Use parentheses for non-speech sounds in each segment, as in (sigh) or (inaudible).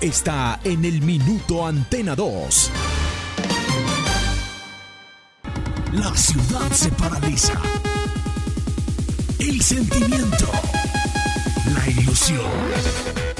está en el Minuto Antena 2. La ciudad se paraliza. El sentimiento. La ilusión.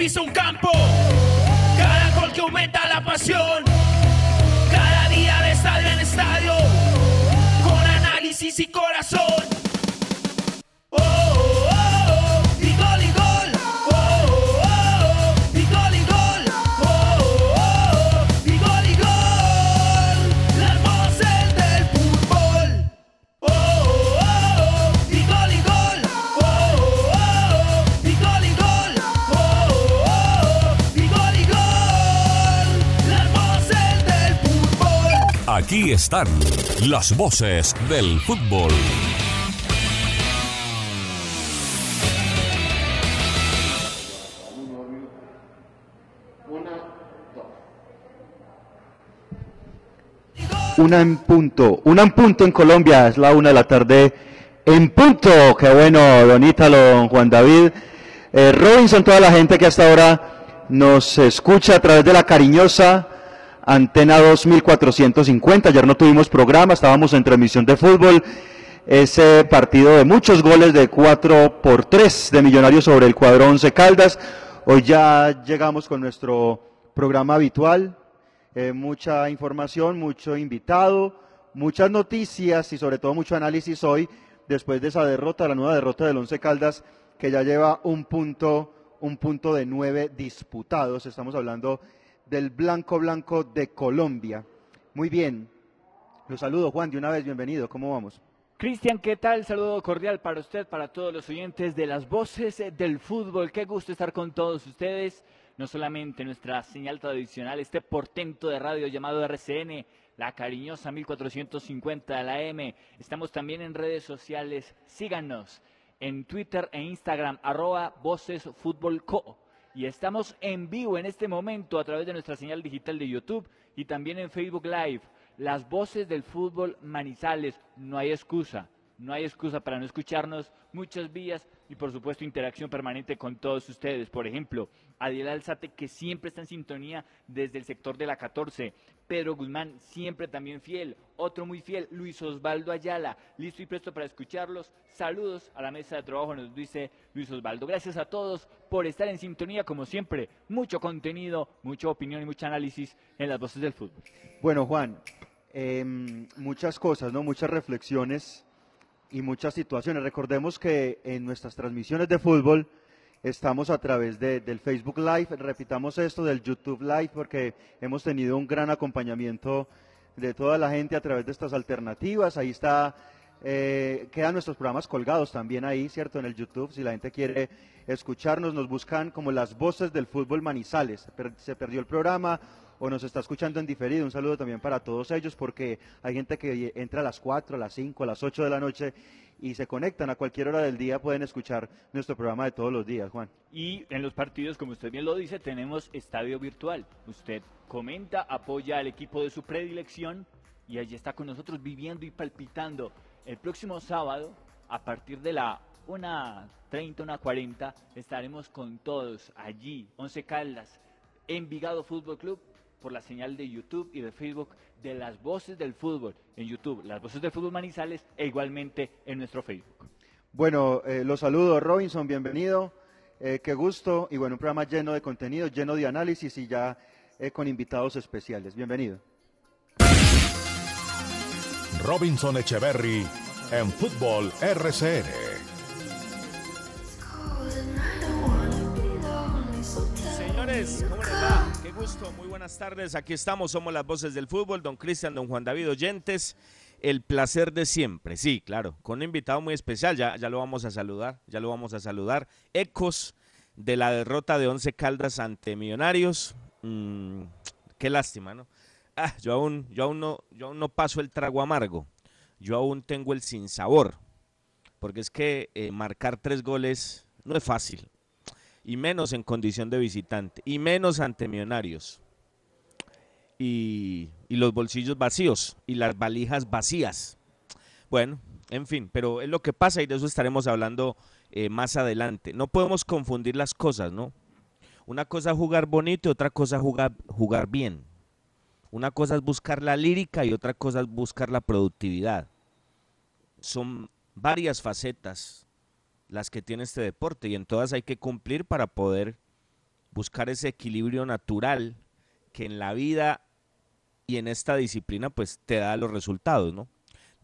Pisa un campo, cada gol que aumenta la pasión, cada día de estadio en estadio, con análisis y corazón. Están las voces del fútbol. Una en punto, una en punto en Colombia, es la una de la tarde en punto. Qué bueno, don Ítalo, don Juan David, eh, Robinson, toda la gente que hasta ahora nos escucha a través de la cariñosa Antena 2450. Ayer no tuvimos programa, estábamos en transmisión de fútbol. Ese partido de muchos goles de 4 por 3 de Millonarios sobre el cuadro 11 Caldas. Hoy ya llegamos con nuestro programa habitual, eh, mucha información, mucho invitado, muchas noticias y sobre todo mucho análisis hoy después de esa derrota, la nueva derrota del Once Caldas que ya lleva un punto, un punto de nueve disputados. Estamos hablando del Blanco Blanco de Colombia. Muy bien. Los saludo, Juan, de una vez, bienvenido. ¿Cómo vamos? Cristian, ¿qué tal? Saludo cordial para usted, para todos los oyentes de las voces del fútbol. Qué gusto estar con todos ustedes no solamente nuestra señal tradicional, este portento de radio llamado RCN, la cariñosa 1450 de la M. Estamos también en redes sociales, síganos en Twitter e Instagram, arroba Voces Fútbol Co. Y estamos en vivo en este momento a través de nuestra señal digital de YouTube y también en Facebook Live. Las voces del fútbol Manizales, no hay excusa. No hay excusa para no escucharnos, muchas vías y por supuesto interacción permanente con todos ustedes. Por ejemplo, Adiel Alzate que siempre está en sintonía desde el sector de la 14. Pedro Guzmán siempre también fiel. Otro muy fiel, Luis Osvaldo Ayala. Listo y presto para escucharlos. Saludos a la mesa de trabajo, nos dice Luis Osvaldo. Gracias a todos por estar en sintonía como siempre. Mucho contenido, mucha opinión y mucho análisis en las voces del fútbol. Bueno, Juan, eh, muchas cosas, ¿no? Muchas reflexiones y muchas situaciones. Recordemos que en nuestras transmisiones de fútbol estamos a través de, del Facebook Live, repitamos esto del YouTube Live porque hemos tenido un gran acompañamiento de toda la gente a través de estas alternativas. Ahí está, eh, quedan nuestros programas colgados también ahí, ¿cierto? En el YouTube, si la gente quiere escucharnos, nos buscan como las voces del fútbol Manizales. Se perdió el programa o nos está escuchando en diferido. Un saludo también para todos ellos porque hay gente que entra a las 4, a las 5, a las 8 de la noche y se conectan a cualquier hora del día, pueden escuchar nuestro programa de todos los días, Juan. Y en los partidos, como usted bien lo dice, tenemos estadio virtual. Usted comenta, apoya al equipo de su predilección y allí está con nosotros viviendo y palpitando. El próximo sábado, a partir de la 1.30, 1.40, estaremos con todos allí, Once Caldas, Envigado Fútbol Club, por la señal de YouTube y de Facebook de las voces del fútbol en YouTube, las voces del fútbol Manizales e igualmente en nuestro Facebook. Bueno, eh, los saludo Robinson, bienvenido, eh, qué gusto y bueno, un programa lleno de contenido, lleno de análisis y ya eh, con invitados especiales. Bienvenido. Robinson Echeverry en Fútbol RCN. Señores, ¿cómo les va? Gusto, muy buenas tardes. Aquí estamos, somos las voces del fútbol, don Cristian, don Juan David Oyentes. El placer de siempre, sí, claro, con un invitado muy especial, ya, ya lo vamos a saludar, ya lo vamos a saludar. Ecos de la derrota de Once Caldas ante Millonarios. Mm, qué lástima, ¿no? Ah, yo aún, yo aún no, yo aún no paso el trago amargo. Yo aún tengo el sinsabor. Porque es que eh, marcar tres goles no es fácil. Y menos en condición de visitante. Y menos ante Millonarios. Y, y los bolsillos vacíos. Y las valijas vacías. Bueno, en fin, pero es lo que pasa y de eso estaremos hablando eh, más adelante. No podemos confundir las cosas, ¿no? Una cosa es jugar bonito y otra cosa es jugar, jugar bien. Una cosa es buscar la lírica y otra cosa es buscar la productividad. Son varias facetas las que tiene este deporte y en todas hay que cumplir para poder buscar ese equilibrio natural que en la vida y en esta disciplina pues te da los resultados, ¿no?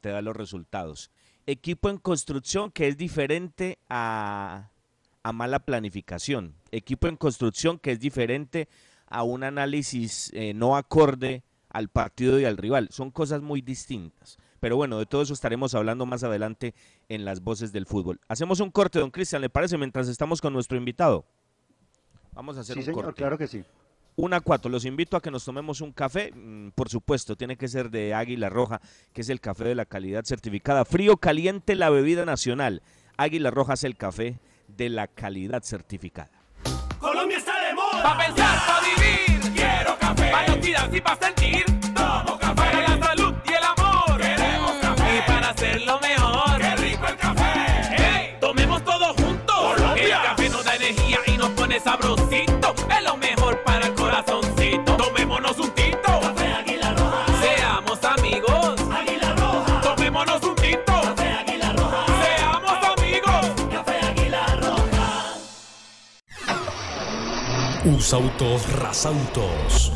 Te da los resultados equipo en construcción que es diferente a, mala planificación. Equipo en construcción que es diferente a un análisis eh, no acorde al partido y al rival. Son cosas muy distintas. Pero bueno, de todo eso estaremos hablando más adelante en las voces del fútbol. Hacemos un corte, don Cristian, ¿le parece? Mientras estamos con nuestro invitado. Vamos a hacer sí, un señor, Claro que sí. Una cuatro, los invito a que nos tomemos un café, mm, por supuesto, tiene que ser de Águila Roja, que es el café de la calidad certificada. Frío, caliente, la bebida nacional. Águila Roja es el café de la calidad certificada. Colombia está de moda. Pa' pensar, pa' vivir. Quiero café. Y pa' sentir. Sabrosito. Es lo mejor para el corazoncito. Tomémonos un tinto. Café Águila Roja. Seamos amigos. Águila Roja. Tomémonos un tinto. Café Águila Roja. Seamos amigos. Café Águila Roja. Usautos Rasautos.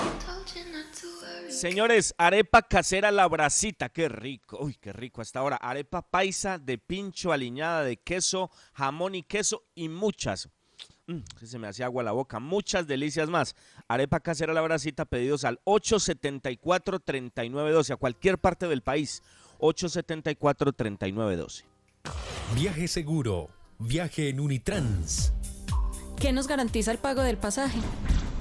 Señores, arepa casera la bracita, qué rico, uy, qué rico hasta ahora. Arepa paisa de pincho aliñada de queso, jamón y queso y muchas. mm, se me hacía agua la boca, muchas delicias más. Arepa casera la bracita, pedidos al 874-3912, a cualquier parte del país. 874-3912. Viaje seguro. Viaje en Unitrans. ¿Qué nos garantiza el pago del pasaje?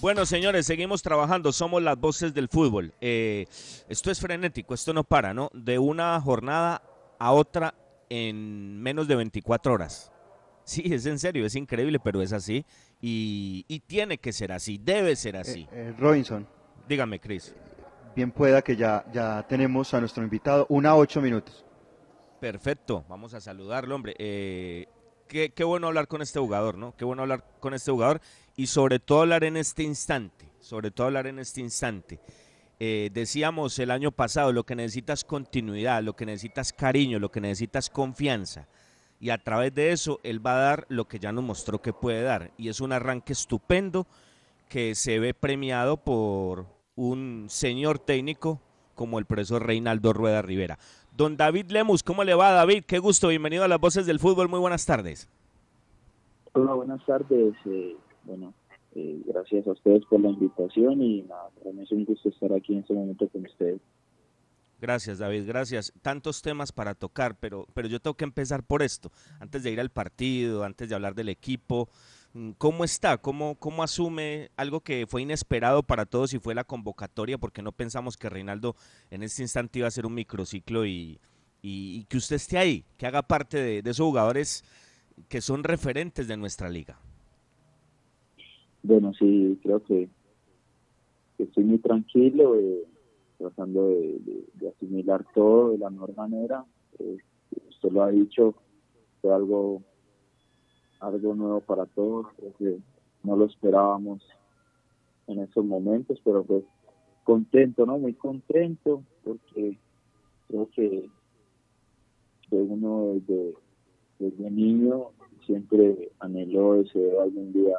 Bueno, señores, seguimos trabajando. Somos las voces del fútbol. Eh, esto es frenético, esto no para, ¿no? De una jornada a otra en menos de 24 horas. Sí, es en serio, es increíble, pero es así. Y, y tiene que ser así, debe ser así. Eh, Robinson, Dígame, Chris. bien pueda que ya, ya tenemos a nuestro invitado una ocho minutos. Perfecto, vamos a saludarlo, hombre. Eh, qué, qué bueno hablar con este jugador, ¿no? Qué bueno hablar con este jugador y sobre todo hablar en este instante, sobre todo hablar en este instante. Eh, decíamos el año pasado, lo que necesitas continuidad, lo que necesitas cariño, lo que necesitas confianza. Y a través de eso, él va a dar lo que ya nos mostró que puede dar. Y es un arranque estupendo que se ve premiado por un señor técnico como el profesor Reinaldo Rueda Rivera. Don David Lemus, ¿cómo le va David? Qué gusto, bienvenido a las voces del fútbol, muy buenas tardes. Hola, buenas tardes. Eh, bueno, eh, gracias a ustedes por la invitación y nada, para mí es un gusto estar aquí en este momento con ustedes. Gracias, David, gracias. Tantos temas para tocar, pero, pero yo tengo que empezar por esto. Antes de ir al partido, antes de hablar del equipo, mm, ¿cómo está? ¿Cómo, cómo asume algo que fue inesperado para todos y fue la convocatoria? Porque no pensamos que Reinaldo en este instante iba a ser un microciclo y, y, y que usted esté ahí, que haga parte de, de esos jugadores que son referentes de nuestra liga. Bueno, sí, creo que, estoy muy tranquilo. Eh, tratando de, asimilar todo de la mejor manera. Eh, usted lo ha dicho, fue algo, algo nuevo para todos, creo que no lo esperábamos en esos momentos, pero pues contento, ¿no? Muy contento porque creo que, que uno desde, desde niño siempre anheló ese algún día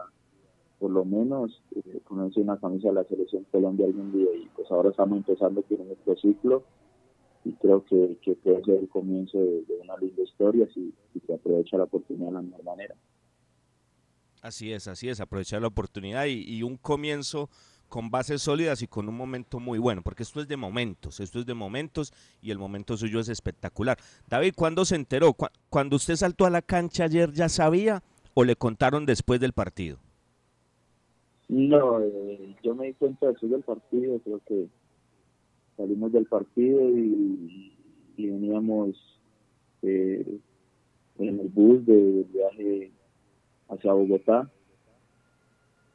por lo menos eh, ponerse una camisa de la selección Colombia algún día y pues ahora estamos empezando con nuestro ciclo y creo que, que puede ser el comienzo de, una linda historia si, si, se aprovecha la oportunidad de la mejor manera. Así es, así es, aprovechar la oportunidad y, y un comienzo con bases sólidas y con un momento muy bueno, porque esto es de momentos, esto es de momentos y el momento suyo es espectacular. David, ¿cuándo se enteró? ¿Cuando usted saltó a la cancha ayer ya sabía o le contaron después del partido? No, eh, yo me di cuenta después del partido, creo que salimos del partido y, veníamos eh, en el bus de viaje hacia Bogotá.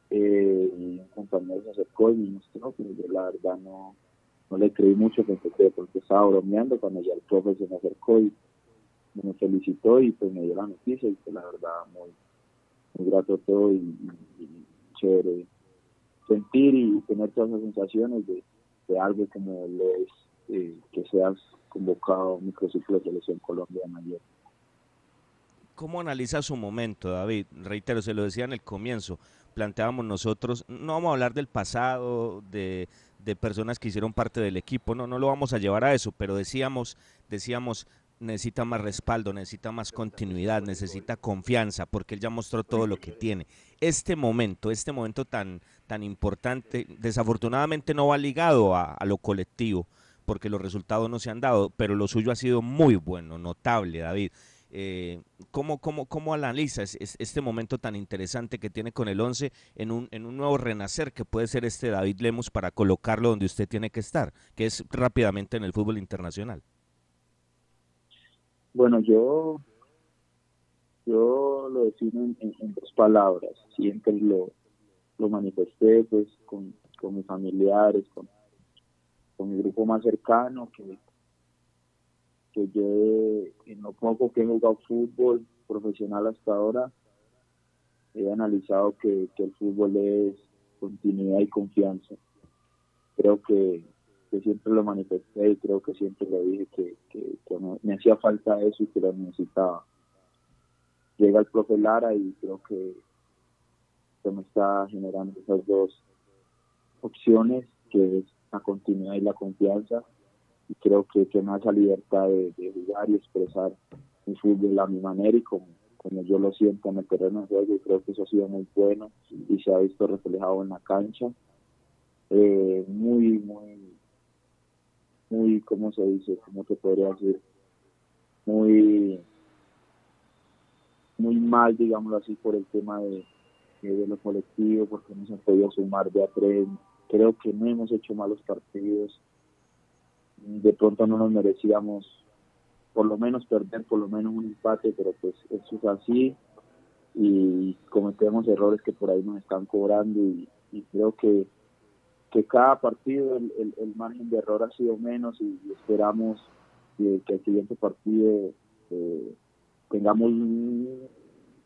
Eh, y un compañero se acercó y me mostró, pero yo la verdad no, le creí mucho porque, porque estaba bromeando cuando ya el profe se me acercó y me felicitó y pues me dio la noticia y pues la verdad muy, muy grato todo y sentir y tener todas esas sensaciones de, algo como lo eh, que seas convocado a un microciclo de selección Colombia mayor. ¿Cómo analiza su momento, David? Reitero, se lo decía en el comienzo, planteábamos nosotros, no vamos a hablar del pasado, de, de personas que hicieron parte del equipo, no, no lo vamos a llevar a eso, pero decíamos, decíamos, necesita más respaldo, necesita más continuidad, necesita confianza, porque él ya mostró todo lo que tiene. Este momento, este momento tan, tan importante, desafortunadamente no va ligado a, a, lo colectivo, porque los resultados no se han dado, pero lo suyo ha sido muy bueno, notable, David. Eh, ¿cómo, cómo, ¿Cómo analizas este momento tan interesante que tiene con el 11 en un, en un nuevo renacer que puede ser este David Lemus para colocarlo donde usted tiene que estar, que es rápidamente en el fútbol internacional? Bueno, yo, yo lo defino en, dos palabras. Siempre lo, lo manifesté pues con, con mis familiares, con, con, mi grupo más cercano, que, que yo en lo poco que he jugado fútbol profesional hasta ahora, he analizado que, que el fútbol es continuidad y confianza. Creo que que siempre lo manifesté y creo que siempre le dije que, que, me, hacía falta eso y que lo necesitaba. Llega el profe Lara y creo que se me está generando esas dos opciones, que es la continuidad y la confianza. Y creo que, que me esa libertad de, de, jugar y expresar mi fútbol a mi manera y como, como yo lo siento en el terreno de juego. Y creo que eso ha sido muy bueno y se ha visto reflejado en la cancha. Eh, muy, muy muy, ¿cómo se dice? ¿Cómo te podría decir? Muy, muy mal, digámoslo así, por el tema de, de lo colectivo, porque no se han podido sumar de a tres. Creo que no hemos hecho malos partidos. De pronto no nos merecíamos por lo menos perder, por lo menos un empate, pero pues eso es así y cometemos errores que por ahí nos están cobrando y creo que que cada partido el, el, margen de error ha sido menos y, esperamos que, que el siguiente partido eh, tengamos un,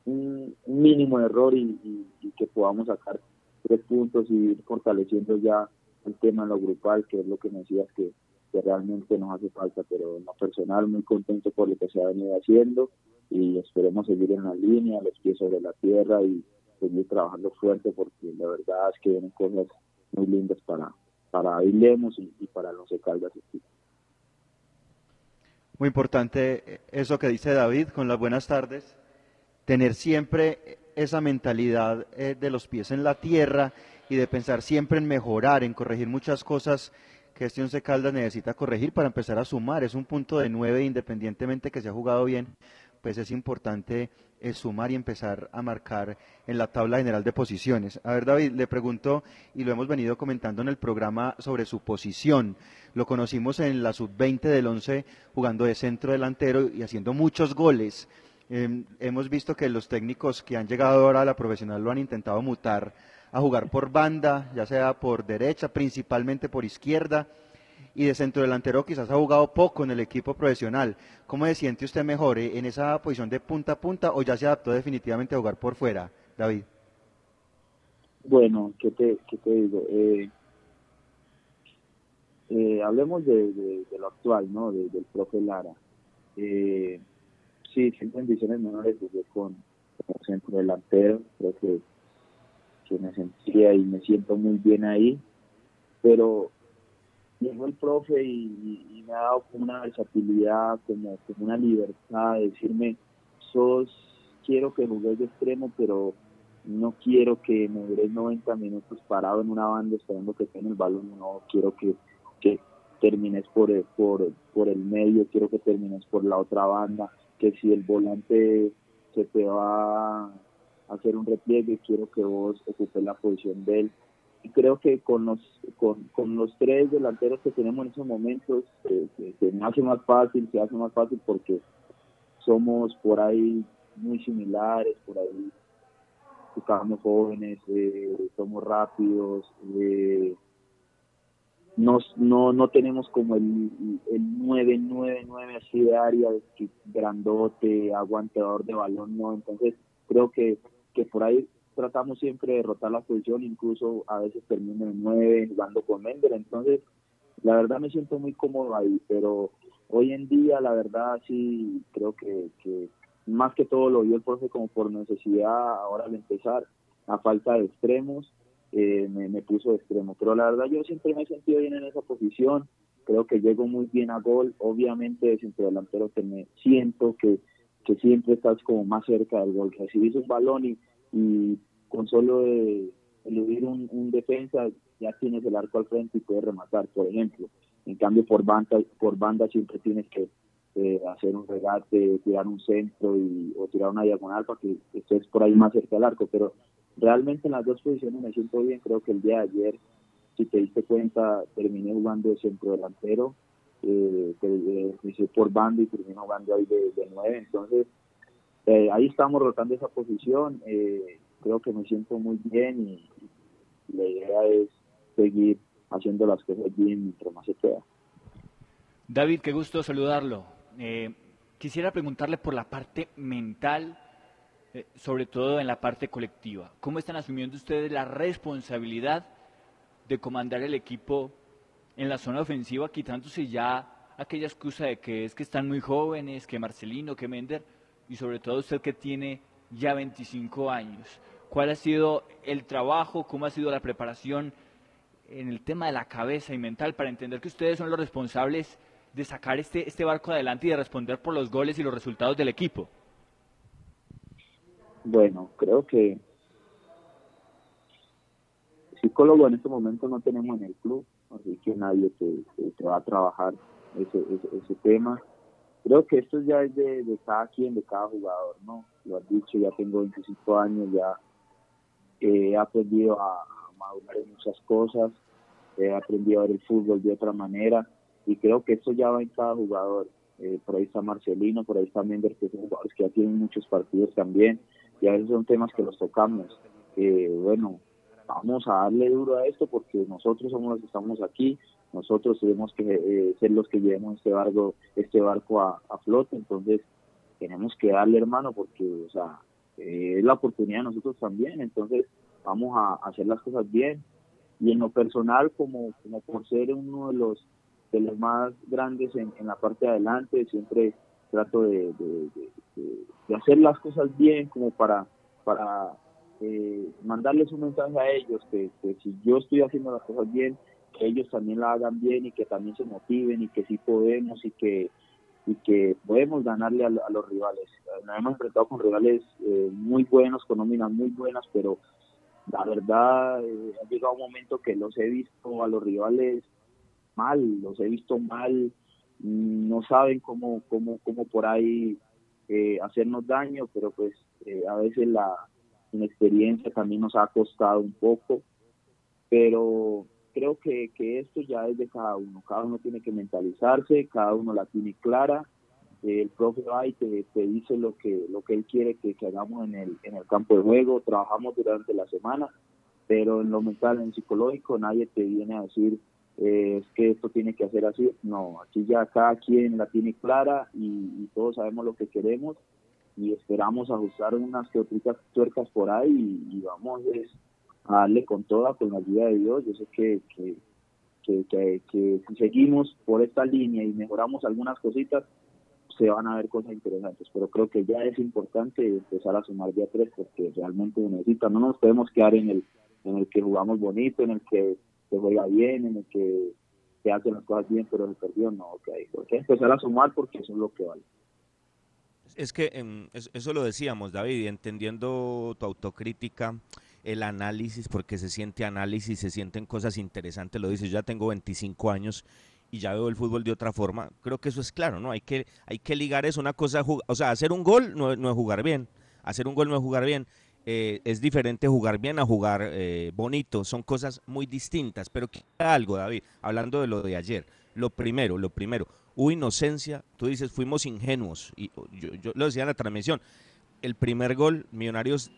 un, mínimo error y, que podamos sacar tres puntos y ir fortaleciendo ya el tema en lo grupal, que es lo que me decías que, que realmente nos hace falta, pero en lo personal muy contento por lo que se ha venido haciendo y esperemos seguir en la línea, los pies sobre la tierra y seguir trabajando fuerte porque la verdad es que vienen cosas muy lindas para, para Lemos y, y para los Caldas. Muy importante eso que dice David con las buenas tardes, tener siempre esa mentalidad eh, de los pies en la tierra y de pensar siempre en mejorar, en corregir muchas cosas que este Once Caldas necesita corregir para empezar a sumar. Es un punto de nueve, independientemente que se ha jugado bien, pues es importante eh, sumar y empezar a marcar en la tabla general de posiciones. A ver, David, le pregunto, y lo hemos venido comentando en el programa sobre su posición. Lo conocimos en la sub-20 del once jugando de centro delantero y haciendo muchos goles. Em, hemos visto que los técnicos que han llegado ahora a la profesional lo han intentado mutar a jugar por banda, ya sea por derecha, principalmente por izquierda, y de centro delantero quizás ha jugado poco en el equipo profesional. ¿Cómo se siente usted mejor eh, en esa posición de punta a punta o ya se adaptó definitivamente a jugar por fuera, David? Bueno, ¿qué te, qué te digo? Eh, eh, hablemos de, lo actual, ¿no? del profe Lara. sí, siempre en divisiones menores jugué con, con centro delantero, creo que que me sentía y me siento muy bien ahí, pero llegó el profe y, me ha dado como una versatilidad, como, como una libertad de decirme, sos, quiero que jugues de extremo, pero no quiero que me dures 90 minutos parado en una banda esperando que tenga el balón, no quiero que, que termines por el, por, por el medio, quiero que termines por la otra banda, que si el volante se te va hacer un repliegue, quiero que vos ocupes la posición de él. Y creo que con los, con, con los tres delanteros que tenemos en esos momentos, eh, se me hace más fácil, se hace más fácil porque somos por ahí muy similares, por ahí estamos jóvenes, eh, somos rápidos, eh, no, no tenemos como el, el 9-9-9 así de área, grandote, aguantador de balón, no, entonces creo que que por ahí tratamos siempre de rotar la posición, incluso a veces termino en nueve jugando con Mender, entonces la verdad me siento muy cómodo ahí, pero hoy en día la verdad sí creo que, más que todo lo vio el profe como por necesidad ahora al empezar, a falta de extremos, eh, me, puso de extremo, pero la verdad yo siempre me he sentido bien en esa posición, creo que llego muy bien a gol, obviamente de centro delantero que me siento que que siempre estás como más cerca del gol. Recibís un balón y con solo de eludir un, defensa ya tienes el arco al frente y puedes rematar, por ejemplo. En cambio, por banda, por banda siempre tienes que eh, hacer un regate, tirar un centro y, o tirar una diagonal para que estés por ahí más cerca del arco. Pero realmente en las dos posiciones me siento bien. Creo que el día de ayer, si te diste cuenta, terminé jugando de centro delantero eh, que por banda y terminó jugando ahí de, nueve. Entonces, eh, ahí estamos rotando esa posición. Eh, creo que me siento muy bien y, la idea es seguir haciendo las cosas bien mientras más se pueda. David, qué gusto saludarlo. Eh, quisiera preguntarle por la parte mental, sobre todo en la parte colectiva. ¿Cómo están asumiendo ustedes la responsabilidad de comandar el equipo en la zona ofensiva, quitándose ya aquella excusa de que es que están muy jóvenes, que Marcelino, que Mender, y sobre todo usted que tiene ya 25 años. ¿Cuál ha sido el trabajo, cómo ha sido la preparación en el tema de la cabeza y mental para entender que ustedes son los responsables de sacar este, este barco adelante y de responder por los goles y los resultados del equipo? Bueno, creo que psicólogo en este momento no tenemos en el club así que nadie te, va a trabajar ese, ese, tema. Creo que esto ya es de, cada quien, de cada jugador, ¿no? Lo has dicho, ya tengo 25 años, ya he aprendido a, madurar en muchas cosas, he aprendido a ver el fútbol de otra manera y creo que esto ya va en cada jugador. Eh, por ahí está Marcelino, por ahí está Mender, que son jugadores que ya tienen muchos partidos también y a veces son temas que los tocamos. Eh, bueno, vamos a darle duro a esto porque nosotros somos los que estamos aquí, nosotros tenemos que eh, ser los que llevemos este barco, este barco a, flote, entonces tenemos que darle hermano porque, o sea, eh, es la oportunidad de nosotros también, entonces vamos a, hacer las cosas bien. Y en lo personal como, como por ser uno de los de los más grandes en, la parte de adelante, siempre trato de, de hacer las cosas bien como para, para eh, mandarles un mensaje a ellos que, si yo estoy haciendo las cosas bien, que ellos también la hagan bien y que también se motiven y que sí podemos y que y que podemos ganarle a, los rivales. Nos hemos enfrentado con rivales eh, muy buenos, con nóminas muy buenas, pero la verdad eh, ha llegado un momento que los he visto a los rivales mal, los he visto mal, no saben cómo, cómo, cómo por ahí eh, hacernos daño, pero pues a veces la inexperiencia también nos ha costado un poco, pero creo que, que esto ya es de cada uno, cada uno tiene que mentalizarse, cada uno la tiene clara, el profe va y te, dice lo que, lo que él quiere que, hagamos en el, en el campo de juego, trabajamos durante la semana, pero en lo mental, en psicológico, nadie te viene a decir eh, es que esto tiene que hacer así, no, aquí ya cada quien la tiene clara y, todos sabemos lo que queremos y esperamos ajustar unas que otras tuercas por ahí y, vamos a darle con toda, con la ayuda de Dios, yo sé que, que, que, que si seguimos por esta línea y mejoramos algunas cositas, se van a ver cosas interesantes, pero creo que ya es importante empezar a sumar día tres porque realmente necesita, no nos podemos quedar en el, en el que jugamos bonito, en el que se juega bien, en el que se hacen las cosas bien, pero se perdió, no, ok, hay que empezar a sumar porque eso es lo que vale. Es que eso lo decíamos, David, entendiendo tu autocrítica, el análisis, porque se siente análisis, se sienten cosas interesantes, lo dices, yo ya tengo 25 años y ya veo el fútbol de otra forma. Creo que eso es claro, ¿no? Hay que, hay que ligar eso, una cosa, o sea, hacer un gol no, no es jugar bien, hacer un gol no es jugar bien. Eh, es diferente jugar bien a jugar eh, bonito, son cosas muy distintas, pero algo, David, hablando de lo de ayer. Lo primero, lo primero, hubo inocencia, tú dices, fuimos ingenuos, y yo, yo lo decía en la transmisión, el primer gol, Millonarios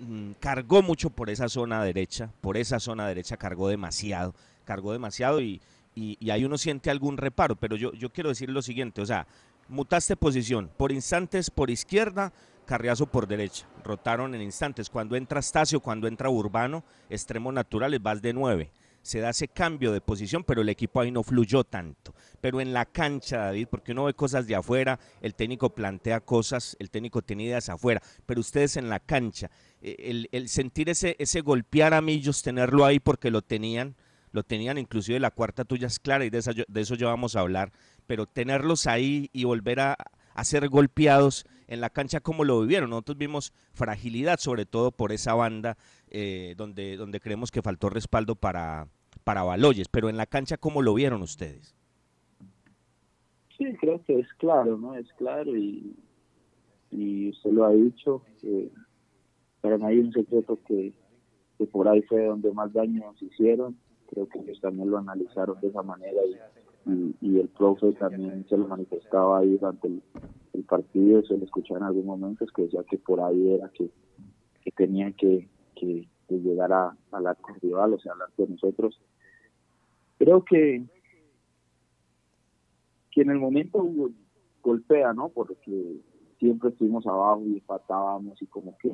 mm, cargó mucho por esa zona derecha, por esa zona derecha cargó demasiado, cargó demasiado y, y, ahí uno siente algún reparo, pero yo, yo quiero decir lo siguiente, o sea, mutaste posición, por instantes por izquierda, Carriazo por derecha, rotaron en instantes, cuando entra Stacio, cuando entra Urbano, extremos naturales, vas de nueve, se da ese cambio de posición, pero el equipo ahí no fluyó tanto. Pero en la cancha, David, porque uno ve cosas de afuera, el técnico plantea cosas, el técnico tiene ideas afuera, pero ustedes en la cancha, el, el sentir ese, ese golpear a Millos, tenerlo ahí porque lo tenían, lo tenían, inclusive la cuarta tuya es clara y de, de eso ya vamos a hablar, pero tenerlos ahí y volver a, ser golpeados en la cancha como lo vivieron. Nosotros vimos fragilidad, sobre todo por esa banda eh, donde, donde creemos que faltó respaldo para, para Baloyes, pero en la cancha ¿cómo lo vieron ustedes? Sí, creo que es claro, ¿no? Es claro y, y usted lo ha dicho, para nadie es un secreto que, que por ahí fue donde más daño nos hicieron creo que ellos también lo analizaron de esa manera y, y, el profe también se lo manifestaba ahí durante el, partido, se lo escuchaba en algún momento, es que decía que por ahí era que, que tenían que, que, llegar a, a la rival, o sea, hablar con nosotros. Creo que, que en el momento golpea, ¿no? Porque siempre estuvimos abajo y empatábamos y como que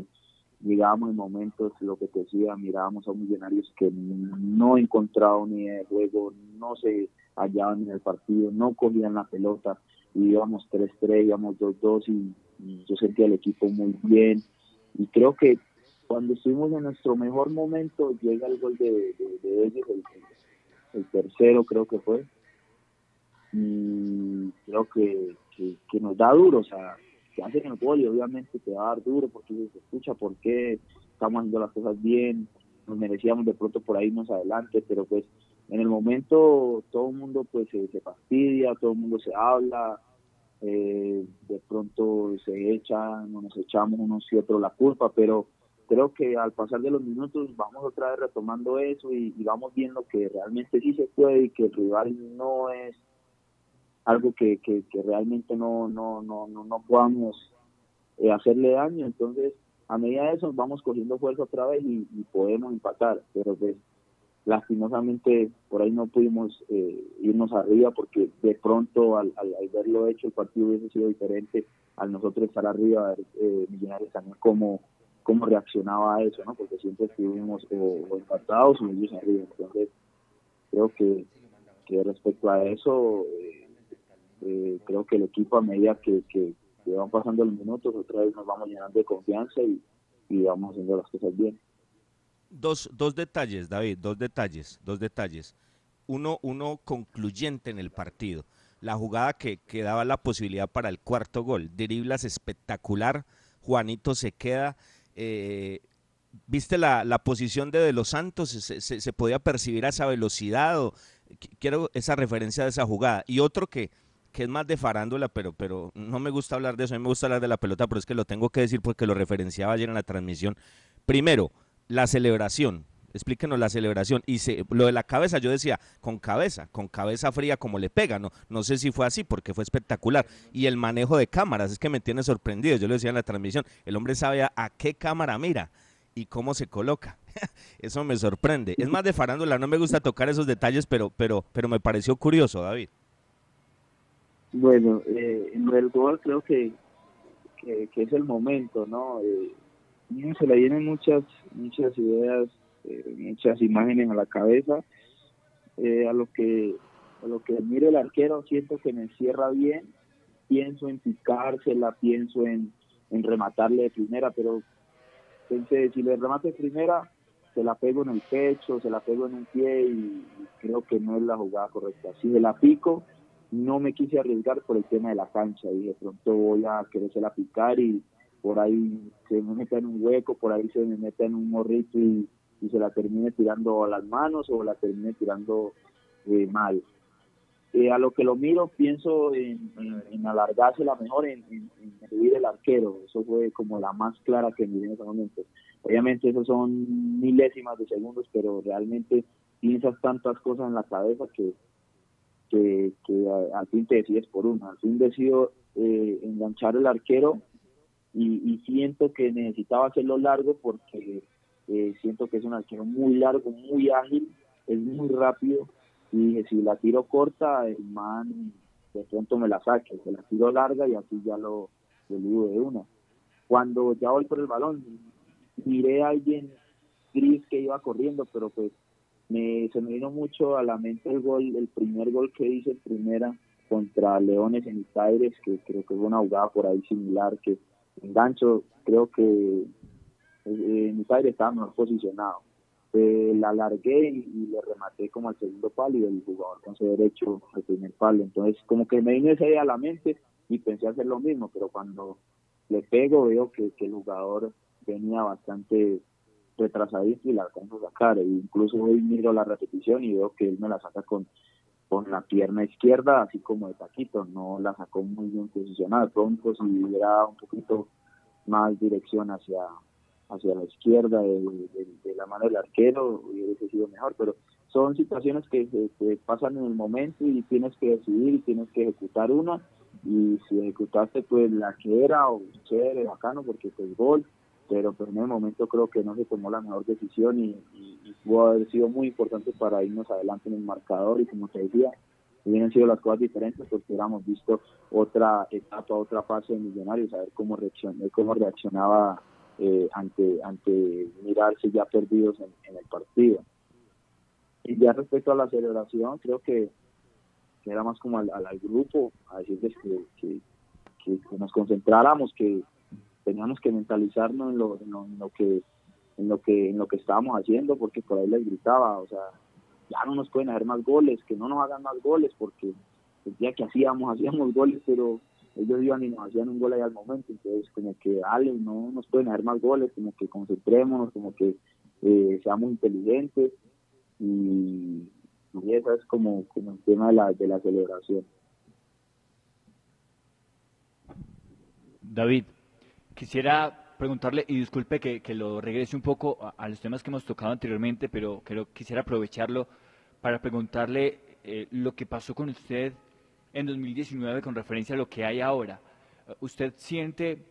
mirábamos en momentos, lo que te decía, mirábamos a millonarios que no encontraban ni de juego, no se hallaban en el partido, no cogían la pelota, íbamos 3-3, íbamos 2-2 y, yo sentía el equipo muy bien. Y creo que cuando estuvimos en nuestro mejor momento, llega el gol de, ellos, el, tercero creo que fue, y creo que, que nos da duro, o sea, que hacen el y obviamente te va a dar duro porque se escucha por qué estamos haciendo las cosas bien, nos merecíamos de pronto por ahí más adelante, pero pues en el momento todo el mundo pues se, fastidia, todo el mundo se habla, eh, de pronto se echan o nos echamos unos y otros la culpa, pero creo que al pasar de los minutos vamos otra vez retomando eso y, y vamos viendo que realmente sí se puede y que el rival no es algo que, que, realmente no, no, no, no, podamos eh, hacerle daño. Entonces, a medida de eso, vamos cogiendo fuerza otra vez y, podemos empatar. Pero pues, lastimosamente, por ahí no pudimos eh, irnos arriba porque de pronto, al, al, haberlo hecho, el partido hubiese sido diferente al nosotros estar arriba, eh, Millonarios también cómo, cómo reaccionaba a eso, ¿no? Porque siempre estuvimos o, empatados o ellos arriba. Entonces, creo que, que respecto a eso, eh, eh, creo que el equipo a medida que, van pasando los minutos, otra vez nos vamos llenando de confianza y, vamos haciendo las cosas bien. Dos, dos detalles, David, dos detalles, dos detalles. Uno, uno concluyente en el partido. la jugada que, daba la posibilidad para el cuarto gol. Driblas espectacular, Juanito se queda. eh, ¿Viste la, la posición de De Los Santos? ¿Se, se- se podía percibir a esa velocidad? O, qu- quiero esa referencia de esa jugada. Y otro que, que es más de farándula, pero, pero no me gusta hablar de eso, a mí me gusta hablar de la pelota, pero es que lo tengo que decir porque lo referenciaba ayer en la transmisión. Primero, la celebración. Explíquenos la celebración. Y se, lo de la cabeza, yo decía, con cabeza, con cabeza fría como le pega. No, no sé si fue así porque fue espectacular. Y el manejo de cámaras, es que me tiene sorprendido. Yo lo decía en la transmisión, el hombre sabe a, qué cámara mira y cómo se coloca. (laughs) Eso me sorprende. Es más de farándula, no me gusta tocar esos detalles, pero, pero, pero me pareció curioso, David. Bueno, eh, en el gol creo que, que, es el momento, ¿no? Eh, se le vienen muchas, muchas ideas, eh, muchas imágenes a la cabeza. Eh, a lo que a lo que miro el arquero siento que me cierra bien, pienso en picársela, pienso en, en rematarle de primera, pero pensé, si le remate de primera, se la pego en el pecho, se la pego en un pie y creo que no es la jugada correcta. Si se la pico, no me quise arriesgar por el tema de la cancha y de pronto voy a querérsela picar y por ahí se me meta en un hueco, por ahí se me meta en un morrito y, y se la termine tirando a las manos o la termine tirando eh, mal. Eh, a lo que lo miro, pienso en, en, en alargársela mejor, en, en, en subir el arquero. Eso fue como la más clara que miré en ese momento. Obviamente, esos son milésimas de segundos, pero realmente piensas tantas cosas en la cabeza que, que, que al fin te decides por una. Al fin decido eh, enganchar el arquero y, siento que necesitaba hacerlo largo porque eh, siento que es un arquero muy largo, muy ágil, es muy rápido y si la tiro corta, el man de pronto me la saque, se la tiro larga y así ya lo, lo de una. Cuando ya voy por el balón, miré a alguien gris que iba corriendo, pero pues me, se me vino mucho a la mente el gol, el primer gol que hice en primera contra Leones en Itaires, que creo que fue una jugada por ahí similar, que engancho, creo que eh, en Itaires estaba mejor posicionado. Eh, la alargué y, y le rematé como al segundo palo y el jugador con su derecho al primer palo. Entonces, como que me vino esa idea a la mente y pensé hacer lo mismo, pero cuando le pego veo que, que el jugador venía bastante retrasadito y la alcanzo a sacar. E incluso hoy miro la repetición y veo que él me la saca con, con la pierna izquierda, así como de taquito, no la sacó muy bien posicionada. Pronto, si hubiera un poquito más dirección hacia hacia la izquierda de, de- la mano del arquero hubiese sido mejor, pero son situaciones que se pasan en el momento y tienes que decidir y tienes que ejecutar una y si ejecutaste pues la que era o chévere, bacano porque pues gol, pero, pero en el momento creo que no se tomó la mejor decisión y, pudo haber sido muy importante para irnos adelante en el marcador y como te decía, hubieran sido las cosas diferentes porque hubiéramos visto otra etapa, otra fase de Millonarios, a ver cómo, reaccion- cómo reaccionaba eh, ante, ante mirarse ya perdidos en, el partido. Y ya respecto a la celebración, creo que, era más como al, grupo, a decirles que, que- que nos concentráramos, que teníamos que mentalizarnos en lo, en lo, en lo que en lo que en lo que estábamos haciendo, porque por ahí les gritaba, o sea, ya no nos pueden hacer más goles, que no nos hagan más goles, porque el día que hacíamos, (laughs) hacíamos goles, pero ellos iban y nos hacían un gol ahí al momento, entonces como que dale, no nos pueden hacer más goles, como que concentrémonos, como que eh, seamos inteligentes y, y eso es como, como el tema de la, de la celebración. David, quisiera preguntarle, y disculpe que, que lo regrese un poco a, los temas que hemos tocado anteriormente, pero creo, quisiera aprovecharlo para preguntarle eh, lo que pasó con usted en 2019 con referencia a lo que hay ahora. ¿Usted siente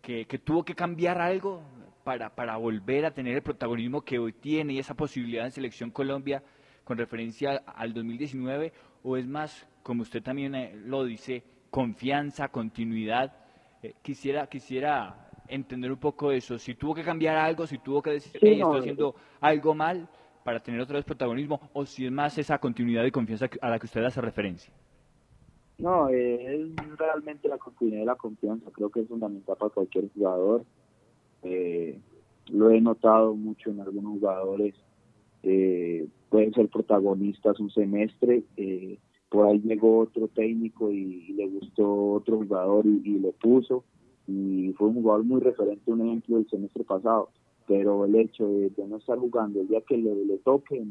que, que tuvo que cambiar algo para, para volver a tener el protagonismo que hoy tiene y esa posibilidad en Selección Colombia con referencia al 2019? ¿O es más, como usted también eh, lo dice, confianza, continuidad? Eh, quisiera, quisiera entender un poco eso, si tuvo que cambiar algo, si tuvo que decir, "Hey, estoy eh, haciendo algo mal para tener otra vez protagonismo, o si es más esa continuidad y confianza a la que usted hace referencia. No, eh, es realmente la continuidad y la confianza, creo que es fundamental para cualquier jugador. Eh, lo he notado mucho en algunos jugadores, eh, pueden ser protagonistas un semestre, eh, por ahí llegó otro técnico y, le gustó otro jugador y, y lo puso y fue un jugador muy referente, un ejemplo del semestre pasado, pero el hecho de, no estar jugando el día que le, le toque,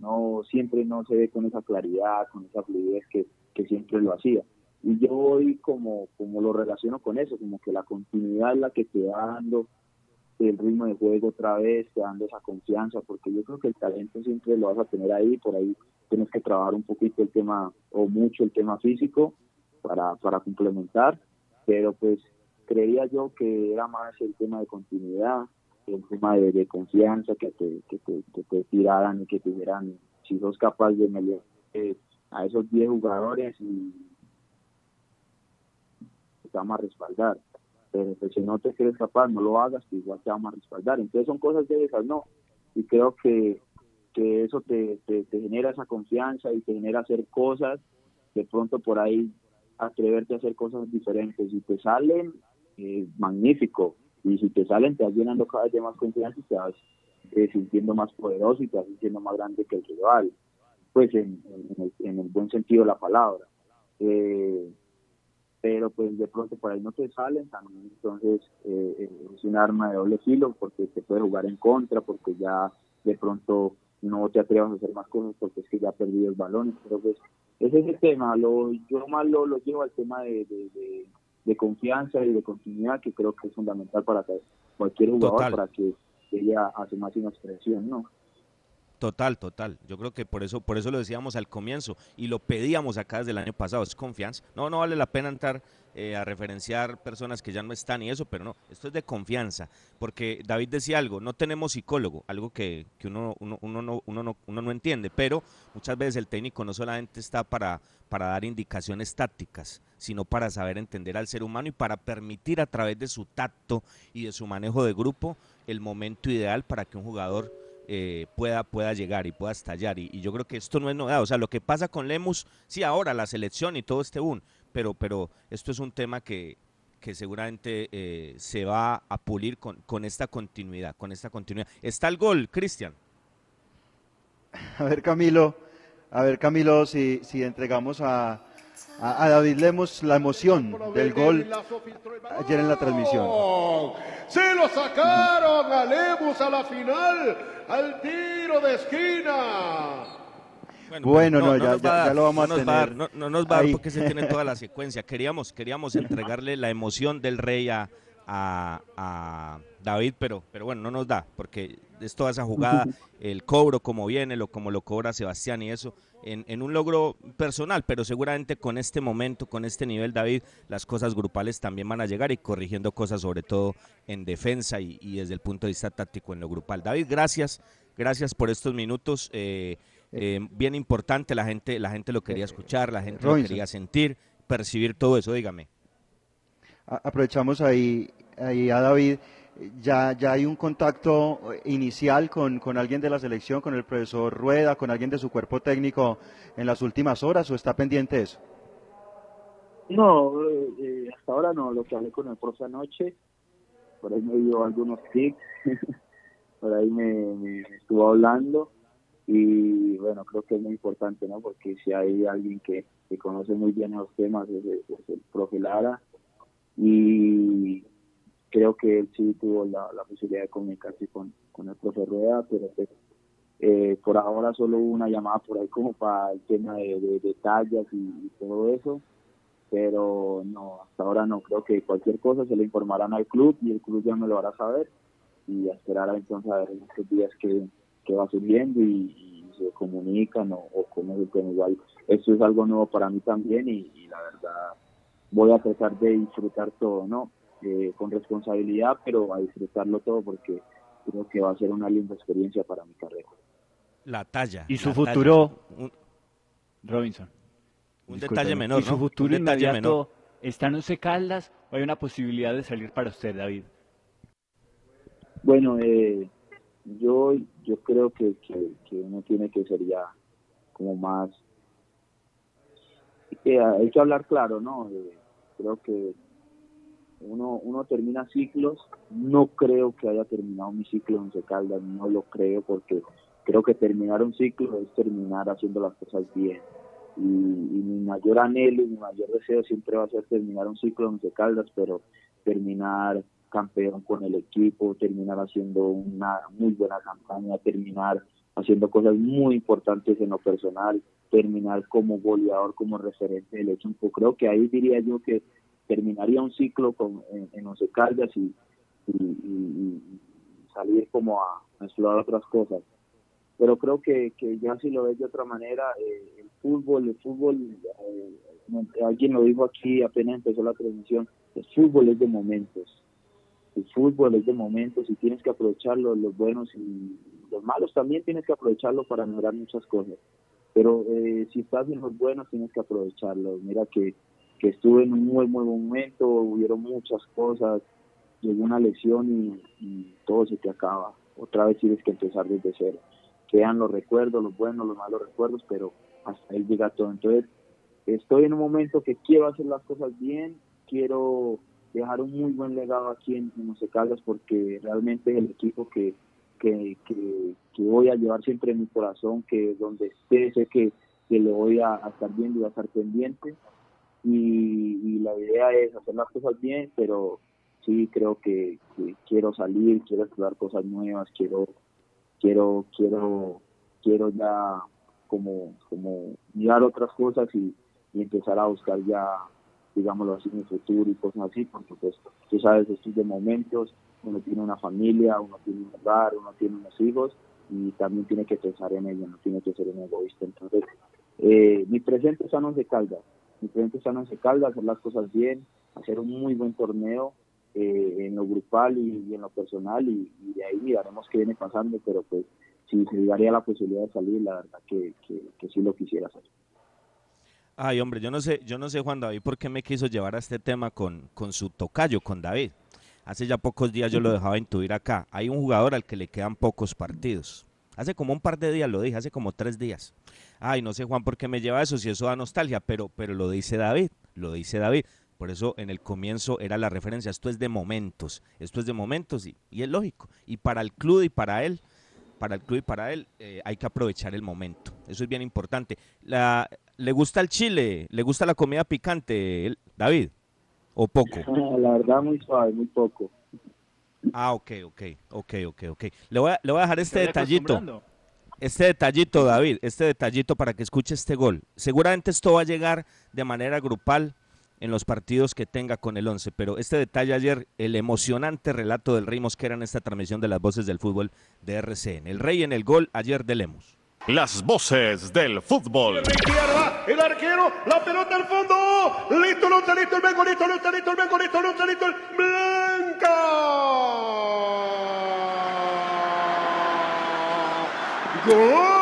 no siempre no se ve con esa claridad, con esa fluidez que, que siempre lo hacía. Y yo hoy como, como lo relaciono con eso, como que la continuidad es la que te va dando el ritmo de juego otra vez, te dando esa confianza, porque yo creo que el talento siempre lo vas a tener ahí, por ahí tienes que trabajar un poquito el tema, o mucho el tema físico, para, para complementar, pero pues creía yo que era más el tema de continuidad, el tema de, confianza, que te, que, te, tiraran y que te dijeran si sos capaz de meter eh, a esos 10 jugadores y te vamos a respaldar. Pero pues, si no te crees capaz, no lo hagas, que igual te vamos a respaldar. Entonces son cosas de esas, ¿no? Y creo que, que eso te, te, te genera esa confianza y te genera hacer cosas de pronto por ahí atreverte a hacer cosas diferentes. y te salen, eh, magnífico. Y si te salen, te vas llenando cada vez más confianza y te vas eh, sintiendo más poderoso y te vas sintiendo más grande que el rival. Pues en, en, el, buen sentido de la palabra. Eh, pero pues de pronto por ahí no te salen también entonces es un arma de doble filo porque te puede jugar en contra porque ya de pronto no te atrevas a hacer más cosas porque es que ya perdido el balón pero pues ese es el tema lo yo más lo, lo llevo al tema de, de confianza y de continuidad que creo que es fundamental para cualquier jugador para que ella hace más una expresión, ¿no? Total, total. Yo creo que por eso, por eso lo decíamos al comienzo y lo pedíamos acá desde el año pasado, es confianza. No, no vale la pena entrar eh, a referenciar personas que ya no están y eso, pero no, esto es de confianza. Porque David decía algo, no tenemos psicólogo, algo que, que uno, uno, uno, no, uno, no, uno no entiende, pero muchas veces el técnico no solamente está para, para dar indicaciones tácticas, sino para saber entender al ser humano y para permitir a través de su tacto y de su manejo de grupo el momento ideal para que un jugador eh, pueda, pueda llegar y pueda estallar. Y, yo creo que esto no es novedad. O sea, lo que pasa con Lemus, sí, ahora la selección y todo este un, pero, pero esto es un tema que, que seguramente eh, se va a pulir con, con esta continuidad, con esta continuidad. Está el gol, Cristian. (laughs) A ver, Camilo, a ver, Camilo, si, si entregamos a, a, David Lemos la emoción del gol ayer en la transmisión. Se lo sacaron a Lemos a la final, al tiro de esquina. Bueno, no, ya, lo vamos a tener. no, nos va a dar porque se tiene toda la (laughs) secuencia. Queríamos, queríamos entregarle la emoción del rey a, a, David, pero, pero bueno, no nos da, porque es toda esa jugada, (laughs) el cobro como viene, lo, como lo cobra Sebastián y eso, en, un logro personal, pero seguramente con este momento, con este nivel, David, las cosas grupales también van a llegar y corrigiendo cosas sobre todo en defensa y, desde el punto de vista táctico en lo grupal. David, gracias, gracias por estos minutos. Eh, eh, bien importante, la gente, la gente lo quería escuchar, la gente lo quería sentir, percibir todo eso, dígame. Aprovechamos ahí, ahí a David ya, ya hay un contacto inicial con, con, alguien de la selección, con el profesor Rueda, con alguien de su cuerpo técnico en las últimas horas o está pendiente eso? No, eh, hasta ahora no, lo que hablé con el profe anoche, por ahí me dio algunos tips, (laughs) por ahí me, estuvo hablando y bueno, creo que es muy importante, ¿no? Porque si hay alguien que, que conoce muy bien los temas es el profe Lara y creo que él sí tuvo la, posibilidad de comunicarse con, con el profe Rueda, pero pues, eh, por ahora solo hubo una llamada por ahí como para el tema de, detalles y, todo eso, pero no, hasta ahora no, creo que cualquier cosa se le informarán al club y el club ya me lo hará saber y esperar entonces a ver en estos días que, va subiendo y, se comunican o, o cómo se puede igual. Esto es algo nuevo para mí también y, y la verdad voy a tratar de disfrutar todo, ¿no? Eh, con responsabilidad, pero a disfrutarlo todo porque creo que va a ser una linda experiencia para mi carrera. La talla. Y su futuro, Robinson. Un detalle menor. ¿Y su futuro inmediato está en Once Caldas o hay una posibilidad de salir para usted, David? Bueno, eh, yo, yo creo que, que, uno tiene que ser ya como más... Eh, hay que hablar claro, ¿no? creo que uno, uno termina ciclos, no creo que haya terminado mi ciclo en Secaldas, no lo creo porque creo que terminar un ciclo es terminar haciendo las cosas bien. y, mi mayor anhelo y mi mayor deseo siempre va a ser terminar un ciclo en Once Caldas, pero terminar campeón con el equipo, terminar haciendo una muy buena campaña, terminar haciendo cosas muy importantes en lo personal, terminar como goleador, como referente del equipo. Creo que ahí diría yo que terminaría un ciclo con, en, en Once Caldas y, salir como a, explorar otras cosas. Pero creo que, que ya si lo ves de otra manera, eh, el fútbol, el fútbol, eh, alguien lo dijo aquí apenas empezó la transmisión, el fútbol es de momentos. El fútbol es de momentos y tienes que aprovecharlo, los buenos y los malos también tienes que aprovecharlo para mejorar muchas cosas. Pero eh, si estás en los buenos tienes que aprovecharlo. Mira que, que estuve en un muy buen momento, hubieron muchas cosas, llegó una lesión y, todo se te acaba. Otra vez tienes que empezar desde cero. Quedan los recuerdos, los buenos, los malos recuerdos, pero hasta ahí llega todo. Entonces, estoy en un momento que quiero hacer las cosas bien, quiero dejar un muy buen legado aquí en, en Caldas porque realmente es el equipo que, que, que, voy a llevar siempre en mi corazón, que donde esté sé que, que le voy a, estar viendo y a estar pendiente. Y, la idea es hacer las cosas bien, pero sí creo que, quiero salir, quiero explorar cosas nuevas, quiero, quiero, quiero, quiero ya como, como mirar otras cosas y, empezar a buscar ya, digámoslo así, mi futuro y cosas así, porque pues tú sabes, estos de momentos, uno tiene una familia, uno tiene un hogar, uno tiene unos hijos y también tiene que pensar en ello, no tiene que ser un egoísta. Entonces, eh, mi presente es de Caldas, mi presente es de Caldas, hacer las cosas bien, hacer un muy buen torneo, eh, en lo grupal y, en lo personal y, de ahí miraremos qué viene pasando, pero pues si se daría la posibilidad de salir, la verdad que, que, sí lo quisiera hacer. Ay, hombre, yo no sé, yo no sé Juan David por qué me quiso llevar a este tema con, con su tocayo, con David. Hace ya pocos días yo lo dejaba intuir acá. Hay un jugador al que le quedan pocos partidos. Hace como un par de días lo dije, hace como tres días. Ay, no sé Juan por qué me lleva eso, si eso da nostalgia, pero, pero lo dice David, lo dice David. Por eso en el comienzo era la referencia, esto es de momentos, esto es de momentos y, es lógico. Y para el club y para él, para el club y para él eh, hay que aprovechar el momento. Eso es bien importante. La, ¿Le gusta el chile? ¿Le gusta la comida picante, David? ¿O poco? La verdad muy suave, muy poco. Ah, ok, ok, ok, ok, ok. Le voy a, le voy a dejar este detallito. Este detallito, David, este detallito para que escuche este gol. Seguramente esto va a llegar de manera grupal en los partidos que tenga con el 11. Pero este detalle ayer, el emocionante relato del Rey Mosquera en esta transmisión de las voces del fútbol de RCN. El Rey en el gol ayer de Lemos. Las voces del fútbol. el arquero, la pelota al fondo. Listo, listo, listo, el Bengo, listo, listo, listo, el Bengo, listo, listo, listo, el Blanca. Gol.